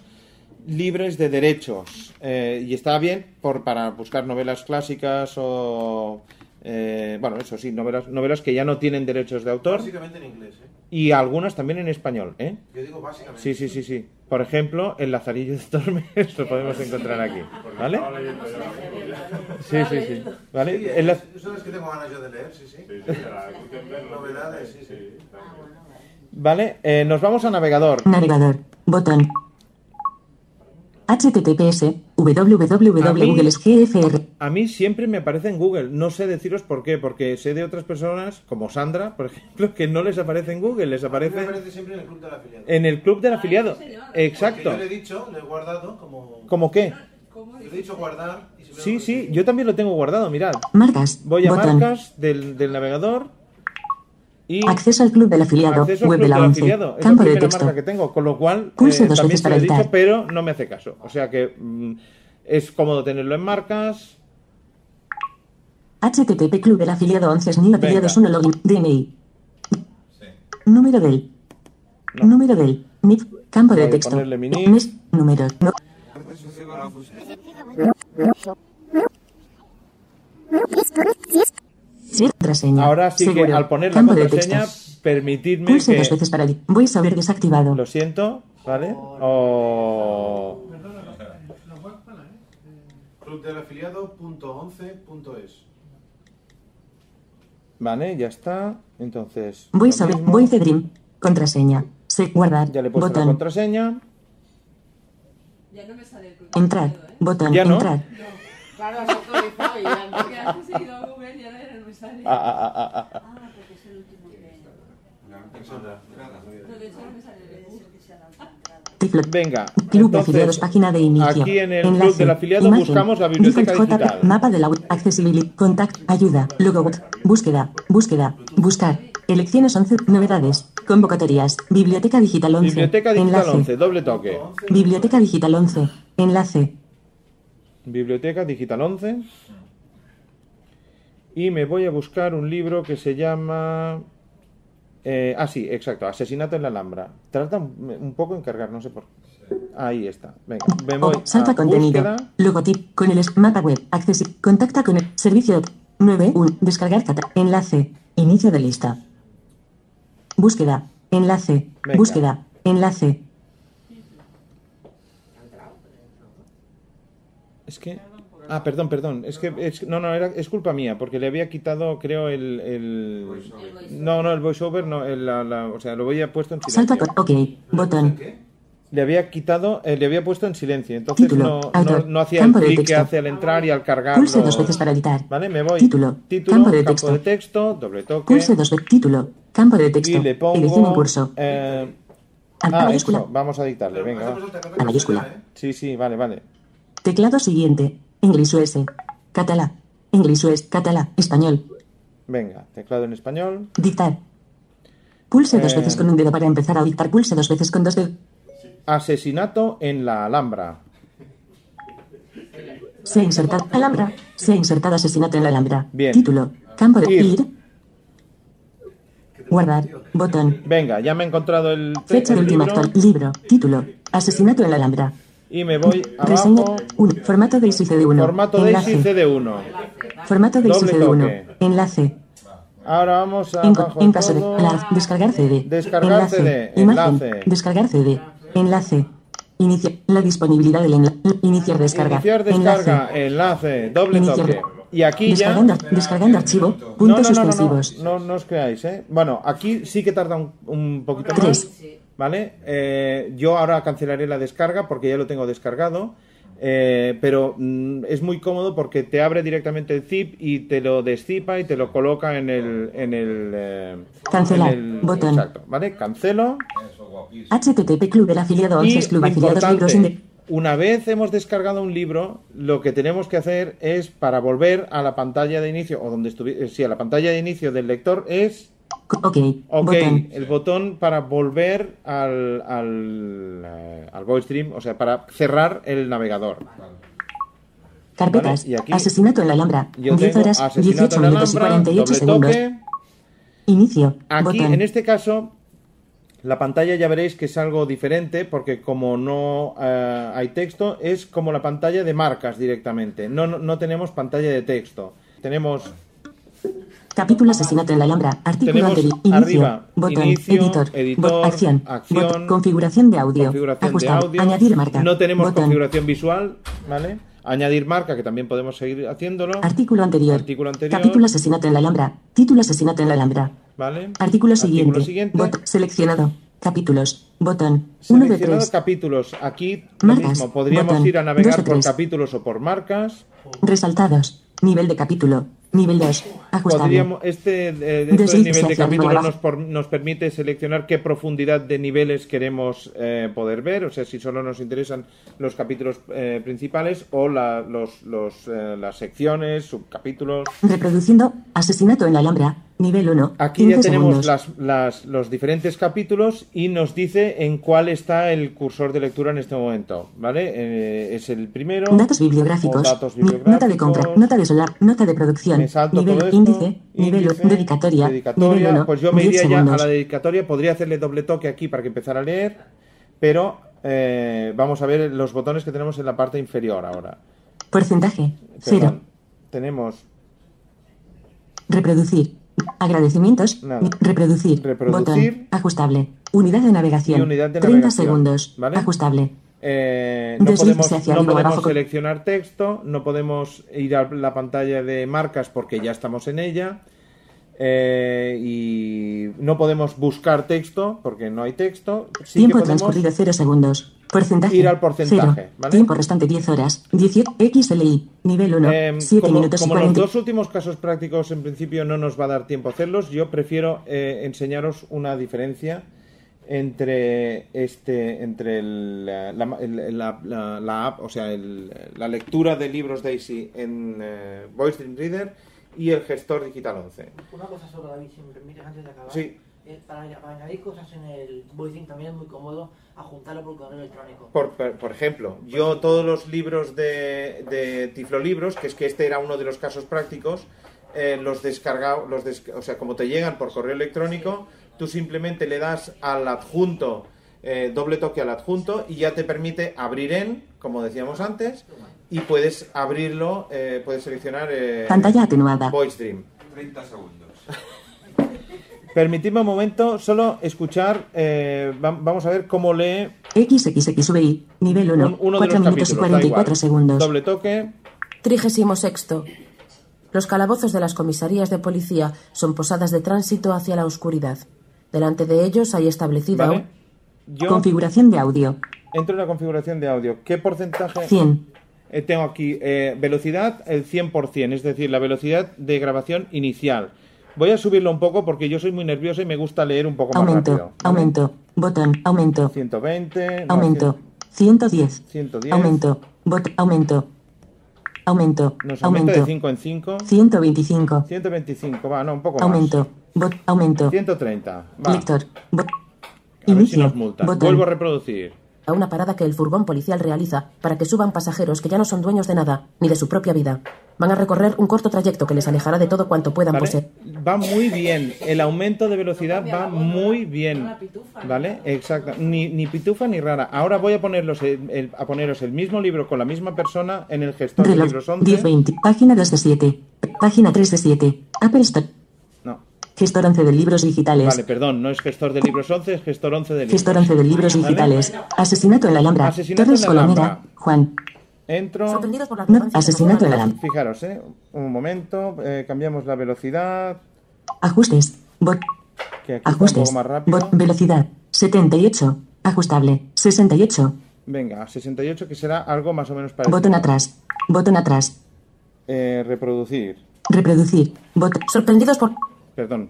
libres de derechos. Eh, y está bien por, para buscar novelas clásicas o... eh, bueno, eso sí, novelas, novelas que ya no tienen derechos de autor. Básicamente en inglés, ¿eh? Y algunas también en español, ¿eh? Yo digo básicamente. Sí, sí, sí, sí. Por ejemplo, el Lazarillo de Tormes [LAUGHS] lo podemos encontrar aquí, ¿vale? Sí, sí, sí. ¿Vale? Sí, El la- Son las que tengo ganas yo de leer, sí, sí. Sí, sí. Novedades, sí, sí. ¿Vale? Eh, nos vamos a navegador. Navegador. Botón. Https www.googlesgfr A mí siempre me aparece en Google. No sé deciros por qué, porque sé de otras personas, como Sandra, por [LAUGHS] ejemplo, que no les aparece en Google, les Me aparece aparece siempre en el club del afiliado. en el club del afiliado. Exacto. Yo le he dicho, le he guardado como... ¿Cómo qué? Le he dicho guardar y se me Sí, sí, yo también lo tengo guardado, mirad. Marcas. Voy a botón. marcas del, del navegador y Acceso al club del afiliado. acceso al Web club de la del 11. afiliado. Es Campo la de texto. marca que tengo, con lo cual Pulse eh, dos también veces para dicho, editar. pero no me hace caso. O sea que mm, es cómodo tenerlo en marcas. http club del afiliado 11 SNI Venga. afiliados 1 login DNI. Número del. Número del. NIF. Campo de texto. Mes. Número. No. Sí, Contraseña. Ahora sí que Seguro. al poner la Campo de contraseña, texto. permitidme Pulse que... dos veces para. Voy a saber desactivado. Lo siento, ¿vale? O... Clubdelafiliado.11.es Vale, ya está. Entonces... Voy a mismo. Voy a Dream. Contraseña. Se guardar. Ya le he puesto la Botón. contraseña. Ya no me sale el club. Entrar. Botón. ¿Ya no? Entrar. Claro, has actualizado y ya [LAUGHS] Porque has conseguido Google y no me sale. Ah, ah, ah, porque es el último que... De Venga. Club de entonces, afiliados, página de inicio. Aquí en el Enlace, club del afiliado imagen, buscamos la biblioteca digital. Mapa de la web. Accessibility. Contact. Ayuda. Logo. Búsqueda. Búsqueda. Buscar. Elecciones 11. Novedades. Convocatorias. Biblioteca Digital 11. Biblioteca Digital Enlace. 11, doble toque. Biblioteca Digital 11. Enlace. Biblioteca Digital 11. Y me voy a buscar un libro que se llama... eh, ah, sí, exacto. Asesinato en la Alhambra. Tarda un, un poco en cargar, no sé por qué. Ahí está. Venga, me voy O, salta a contenido. búsqueda. Logotip. Con el mapa web. Accesi. Contacta con el servicio. 9. 1. Descargar. cata- Enlace. Inicio de lista. Búsqueda. Enlace. Venga. Búsqueda. Enlace. Es que... Ah, perdón, perdón. Es que es, no, no, era, es culpa mía, porque le había quitado, creo, el... el... No, no, el voiceover, no, el- la, la- o sea, lo había puesto en Salta silencio. con. Ok. Botón. Le había quitado, eh, le había puesto en silencio, entonces Título, no, no, autor, no hacía el campo de clic que hace al entrar y al cargarlo. Pulse dos veces para editar. Vale, me voy. Título, Título, campo de texto. texto, doble toque. Pulse dos veces. Título. Campo de texto. Y le pongo. Curso. eh, ah, mayúscula. eso, vamos a dictarle, venga. va. A mayúscula. Sí, sí, vale, vale. Teclado siguiente. Inglés US. Catalá. Inglés US. Catalá. Español. Venga, teclado en español. Dictar. Pulse dos Eh. veces con un dedo para empezar a dictar. Pulse dos veces con dos dedos. Asesinato en la Alhambra. Se ha insertado. Alhambra. Se ha insertado asesinato en la Alhambra. Bien. Título. Campo de Ir. ir. Guardar. Botón. Venga, ya me he encontrado el, Fecha de el última libro actual. Libro. Título. Asesinato en la Alhambra. Y me voy abajo. 1. Formato Daisy CD1. Formato. Daisy CD1. Formato Daisy Doble CD1. toque. Enlace. Ahora vamos a En, en caso de descargar CD. Descargar enlace. CD, Imagen. enlace. Descargar CD. Enlace. Inicia la disponibilidad del enlace. Iniciar descarga. Iniciar descarga, Enlace. enlace, doble Iniciar- toque. Y aquí ya... Descargando, descargando archivo. No, no, Puntos no, no, no, suspensivos. no, no os creáis, ¿eh? Bueno, aquí sí que tarda un, un poquito Tres. más, ¿vale? Eh, yo ahora cancelaré la descarga porque ya lo tengo descargado, eh, pero mm, es muy cómodo porque te abre directamente el zip y te lo descipa y te lo coloca en el... En el eh, Cancelar, en el- botón. Exacto, ¿vale? Cancelo. HTTP Club del afiliado Y 11 Club afiliados libros una vez hemos descargado un libro, lo que tenemos que hacer es para volver a la pantalla de inicio o donde estuviera, sí, a la pantalla de inicio del lector es Ok. OK, Botón. el botón para volver al al, eh, al voice stream, o sea, para cerrar el navegador. Carpetas. Vale, y aquí Asesinato en la Alhambra. Yo 10 tengo horas, asesinato 18 en la minutos y Alhambra, 48 doble segundos. toque. Inicio. Aquí, botón. en este caso, la pantalla ya veréis que es algo diferente porque como no eh, hay texto, es como la pantalla de marcas directamente. No, no, no tenemos pantalla de texto. Tenemos Capítulo Asesinato en la Alhambra. Artículo anterior. Inicio. arriba, botón. inicio, editor. editor, bot- acción. acción, bot- configuración de audio. configuración Ajustar. de audio. Añadir marca. No tenemos botón. configuración visual, ¿vale? Añadir marca, que también podemos seguir haciéndolo. Artículo anterior. Artículo anterior. Capítulo Asesinato en la Alhambra. Título Asesinato en la Alhambra. ¿Vale? Artículo siguiente. siguiente. Bot- seleccionado. Capítulos. Botón. 1 de 3. capítulos. Aquí lo Marcas, mismo. Podríamos botón, ir a navegar por tres. capítulos o por marcas. Resaltados. Nivel de capítulo. Nivel 2. Ajustable. Podríamos, este, eh, esto del nivel de hacia arriba o capítulos abajo. nos, por- nos permite seleccionar qué profundidad de niveles queremos eh, poder ver, o sea, si solo nos interesan los capítulos eh, principales o la- los, los, eh, las secciones, subcapítulos. Reproduciendo. Asesinato en la Alhambra. Nivel 1. Aquí ya 15 tenemos segundos. las, las- los diferentes capítulos y nos dice en cuál está el cursor de lectura en este momento, ¿vale? Eh, es el primero. Datos bibliográficos. datos Nota de compra. Nota de solar. Nota de producción. Nivel esto, índice. Nivel índice, dedicatoria. dedicatoria, Nivel 1. pues yo me 10 iría ya a la dedicatoria, podría hacerle doble toque aquí para que empezara a leer, pero eh, vamos a ver los botones que tenemos en la parte inferior ahora. Porcentaje. 0. Perdón, tenemos Reproducir. Agradecimientos. Nada. Reproducir. Reproducir. Botón. Ajustable. Unidad de navegación. Unidad de 30 navegación, segundos. ¿vale? Ajustable. Eh, no podemos, no podemos seleccionar texto, no podemos ir a la pantalla de marcas porque ya estamos en ella. eh, y no podemos buscar texto porque no hay texto. Sí Tiempo que podemos transcurrido 0 segundos. Porcentaje. ir al porcentaje, Cero. ¿vale? Tiempo restante 10 horas. 18 XLI. Nivel 1. Eh, 7 como minutos y como los 40. dos últimos casos prácticos en principio no nos va a dar tiempo a hacerlos, yo prefiero eh, enseñaros una diferencia entre este entre el, la, la- el- la- la- la app, o sea, el- la lectura de libros Daisy en eh, Voice Dream Reader y el gestor digital 11. Una cosa solo, David, si me permites antes de acabar. Sí. Eh, para, para añadir cosas en el voicing también es muy cómodo ajuntarlo por correo electrónico. Por, por, por ejemplo, yo todos los libros de, de Tiflolibros, que es que este era uno de los casos prácticos, eh, los descargado, los des- o sea, como te llegan por correo electrónico, tú simplemente le das al adjunto, eh, doble toque al adjunto y ya te permite abrir en, como decíamos antes, y puedes abrirlo, eh, puedes seleccionar eh, Pantalla atenuada. Voice Dream. 30 segundos. [LAUGHS] Permitidme un momento solo escuchar, eh, va- vamos a ver cómo lee XXXVI. Nivel 1. un- uno de 4 los minutos y capítulos, da 44 igual. segundos. Doble toque. Trigésimo sexto. Los calabozos de las comisarías de policía son posadas de tránsito hacia la oscuridad. Delante de ellos hay establecida Vale. Yo Configuración de audio. entro en la configuración de audio. ¿Qué porcentaje? 100. Eh, tengo aquí eh, velocidad el 100%, es decir, la velocidad de grabación inicial. Voy a subirlo un poco porque yo soy muy nervioso y me gusta leer un poco más Aumento. rápido. Aumento. Botón. Aumento. 120. no, Aumento. 110. 110. Aumento. Bot. Aumento. Aumento. Nos aumenta de Aumento. 5 en 5. 125. 125, va, no, un poco Aumento. más. Bot. Aumento. 130. Va. Lector. Bot. A ver si nos multan. Vuelvo a reproducir. A una parada que el furgón policial realiza para que suban pasajeros que ya no son dueños de nada, ni de su propia vida. Van a recorrer un corto trayecto que les alejará de todo cuanto puedan ¿Vale? poseer. Va muy bien. El aumento de velocidad va muy bien. ¿Vale? Exacto. Ni, ni pitufa ni rara. Ahora voy a, ponerlos el- el- a poneros el mismo libro con la misma persona en el gestor de Reloj. libros 11. 1020. Página 2 de 7. Página 3 de 7. Apple Store. Gestor 11 de libros digitales. Vale, perdón. No es gestor de libros 11, es gestor 11 de libros. Gestor 11 de libros ¿Vale? digitales. Asesinato en la Alhambra. Asesinato Torres en la Alhambra. Colomera. Juan. Entro. Sorprendidos por la No, asesinato en la Alhambra. Fijaros, ¿eh? Un momento. eh, cambiamos la velocidad. Ajustes. Bot. Que aquí Ajustes. más. Bot. Velocidad. 78. Ajustable. 68. Venga, 68, que será algo más o menos parecido. Botón atrás. Botón atrás. Eh, reproducir. Reproducir. Bot. Sorprendidos por Perdón.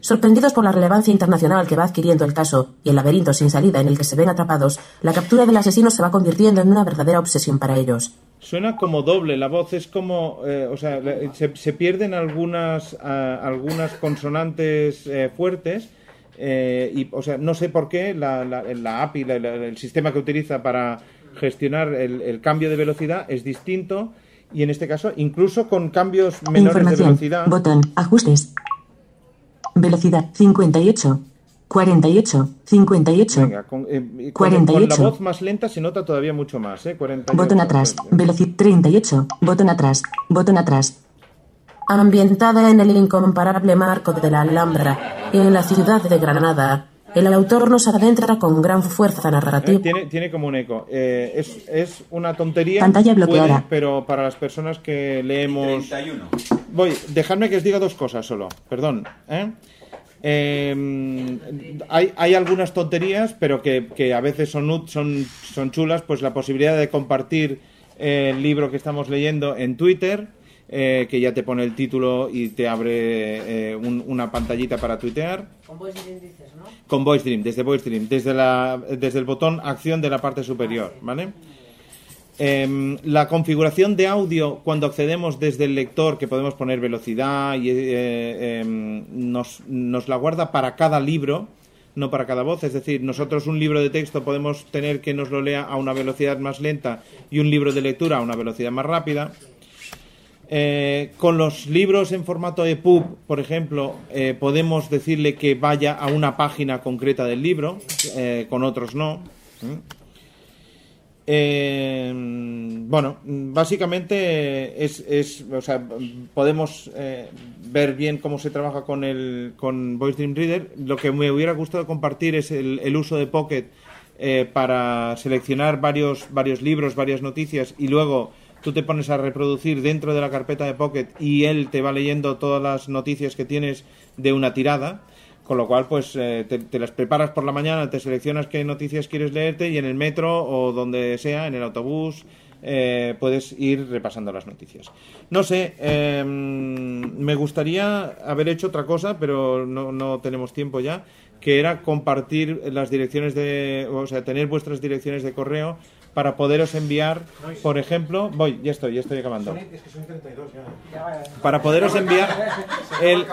Sorprendidos por la relevancia internacional que va adquiriendo el caso y el laberinto sin salida en el que se ven atrapados, la captura del asesino se va convirtiendo en una verdadera obsesión para ellos. Suena como doble, la voz es como, eh, o sea, la- se, se pierden algunas, ah, algunas consonantes eh, fuertes eh, y, o sea, no sé por qué la, la, la API, la- la- el sistema que utiliza para gestionar el, el cambio de velocidad es distinto y en este caso, incluso con cambios menores de Información. velocidad, Botón. Ajustes. Velocidad. 58. 48. 58. venga, con, eh, y con- con la 48. voz más lenta se nota todavía mucho más, ¿eh? 48. Botón atrás. Velocidad. 38. Botón atrás. Botón atrás. Ambientada en el incomparable marco de la Alhambra y en la ciudad de Granada, el autor nos adentra con gran fuerza Eh, narrativa. Tiene, tiene como un eco. Eh, es, es una tontería. Pantalla bloqueada. puede, pero para las personas que leemos. 31. Voy, dejadme que os diga dos cosas solo. Perdón. ¿eh? Eh, hay, hay algunas tonterías, pero que, que a veces son, son, son chulas, pues la posibilidad de compartir eh, el libro que estamos leyendo en Twitter, eh, que ya te pone el título y te abre eh, un- una pantallita para tuitear. Con Voice Dream dices, ¿no? Con Voice Dream, desde Voice Dream, desde, la, desde el botón acción de la parte superior, ¿vale? Em, la configuración de audio cuando accedemos desde el lector, que podemos poner velocidad y eh, em, nos, nos la guarda para cada libro, no para cada voz. Es decir, nosotros un libro de texto podemos tener que nos lo lea a una velocidad más lenta y un libro de lectura a una velocidad más rápida. Eh, con los libros en formato EPUB, por ejemplo, eh, podemos decirle que vaya a una página concreta del libro, eh, con otros no. Bueno, básicamente es, es- o sea, podemos ver bien cómo se trabaja con el con Voice Dream Reader. Lo que me hubiera gustado compartir es el, el uso de Pocket para seleccionar varios varios libros, varias noticias y luego tú te pones a reproducir dentro de la carpeta de Pocket y él te va leyendo todas las noticias que tienes de una tirada. Con lo cual, pues eh, te, las preparas por la mañana, te seleccionas qué noticias quieres leerte y en el metro o donde sea, en el autobús, eh, puedes ir repasando las noticias. No sé, eh, me gustaría haber hecho otra cosa, pero no, no tenemos tiempo ya, que era compartir las direcciones de, o sea, tener vuestras direcciones de correo para poderos enviar, por ejemplo, voy, ya estoy, ya estoy acabando Es que son 32 ya. para poderos enviar el,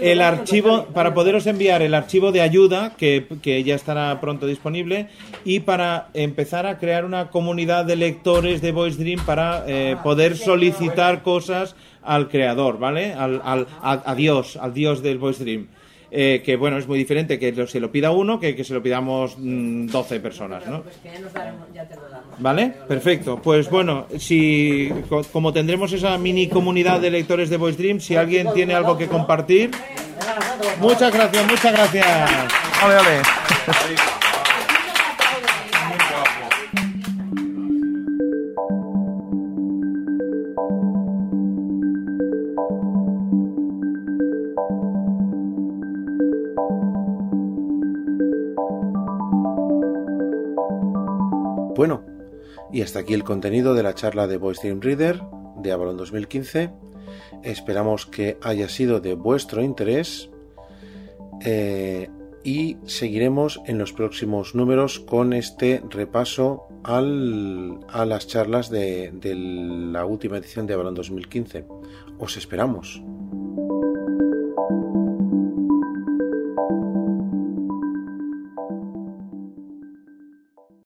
el archivo para poderos enviar el archivo de ayuda que, que ya estará pronto disponible y para empezar a crear una comunidad de lectores de Voice Dream para eh, poder solicitar cosas al creador, ¿vale? Al, al, a, a Dios, al Dios del Voice Dream. Eh, que bueno, es muy diferente que lo- se lo pida uno que que se lo pidamos mm, 12 personas, ¿no? Pues que ya nos daremos, ya te lo. ¿Vale? Perfecto. Pues bueno, si co- como tendremos esa mini comunidad de lectores de Voice Dream, si alguien tiene algo que compartir, muchas gracias, muchas gracias. Ole, ole. Bueno, y hasta aquí el contenido de la charla de Voice Dream Reader de Avalon 2015. Esperamos que haya sido de vuestro interés eh, y seguiremos en los próximos números con este repaso a las charlas de, de la última edición de Avalon 2015. Os esperamos.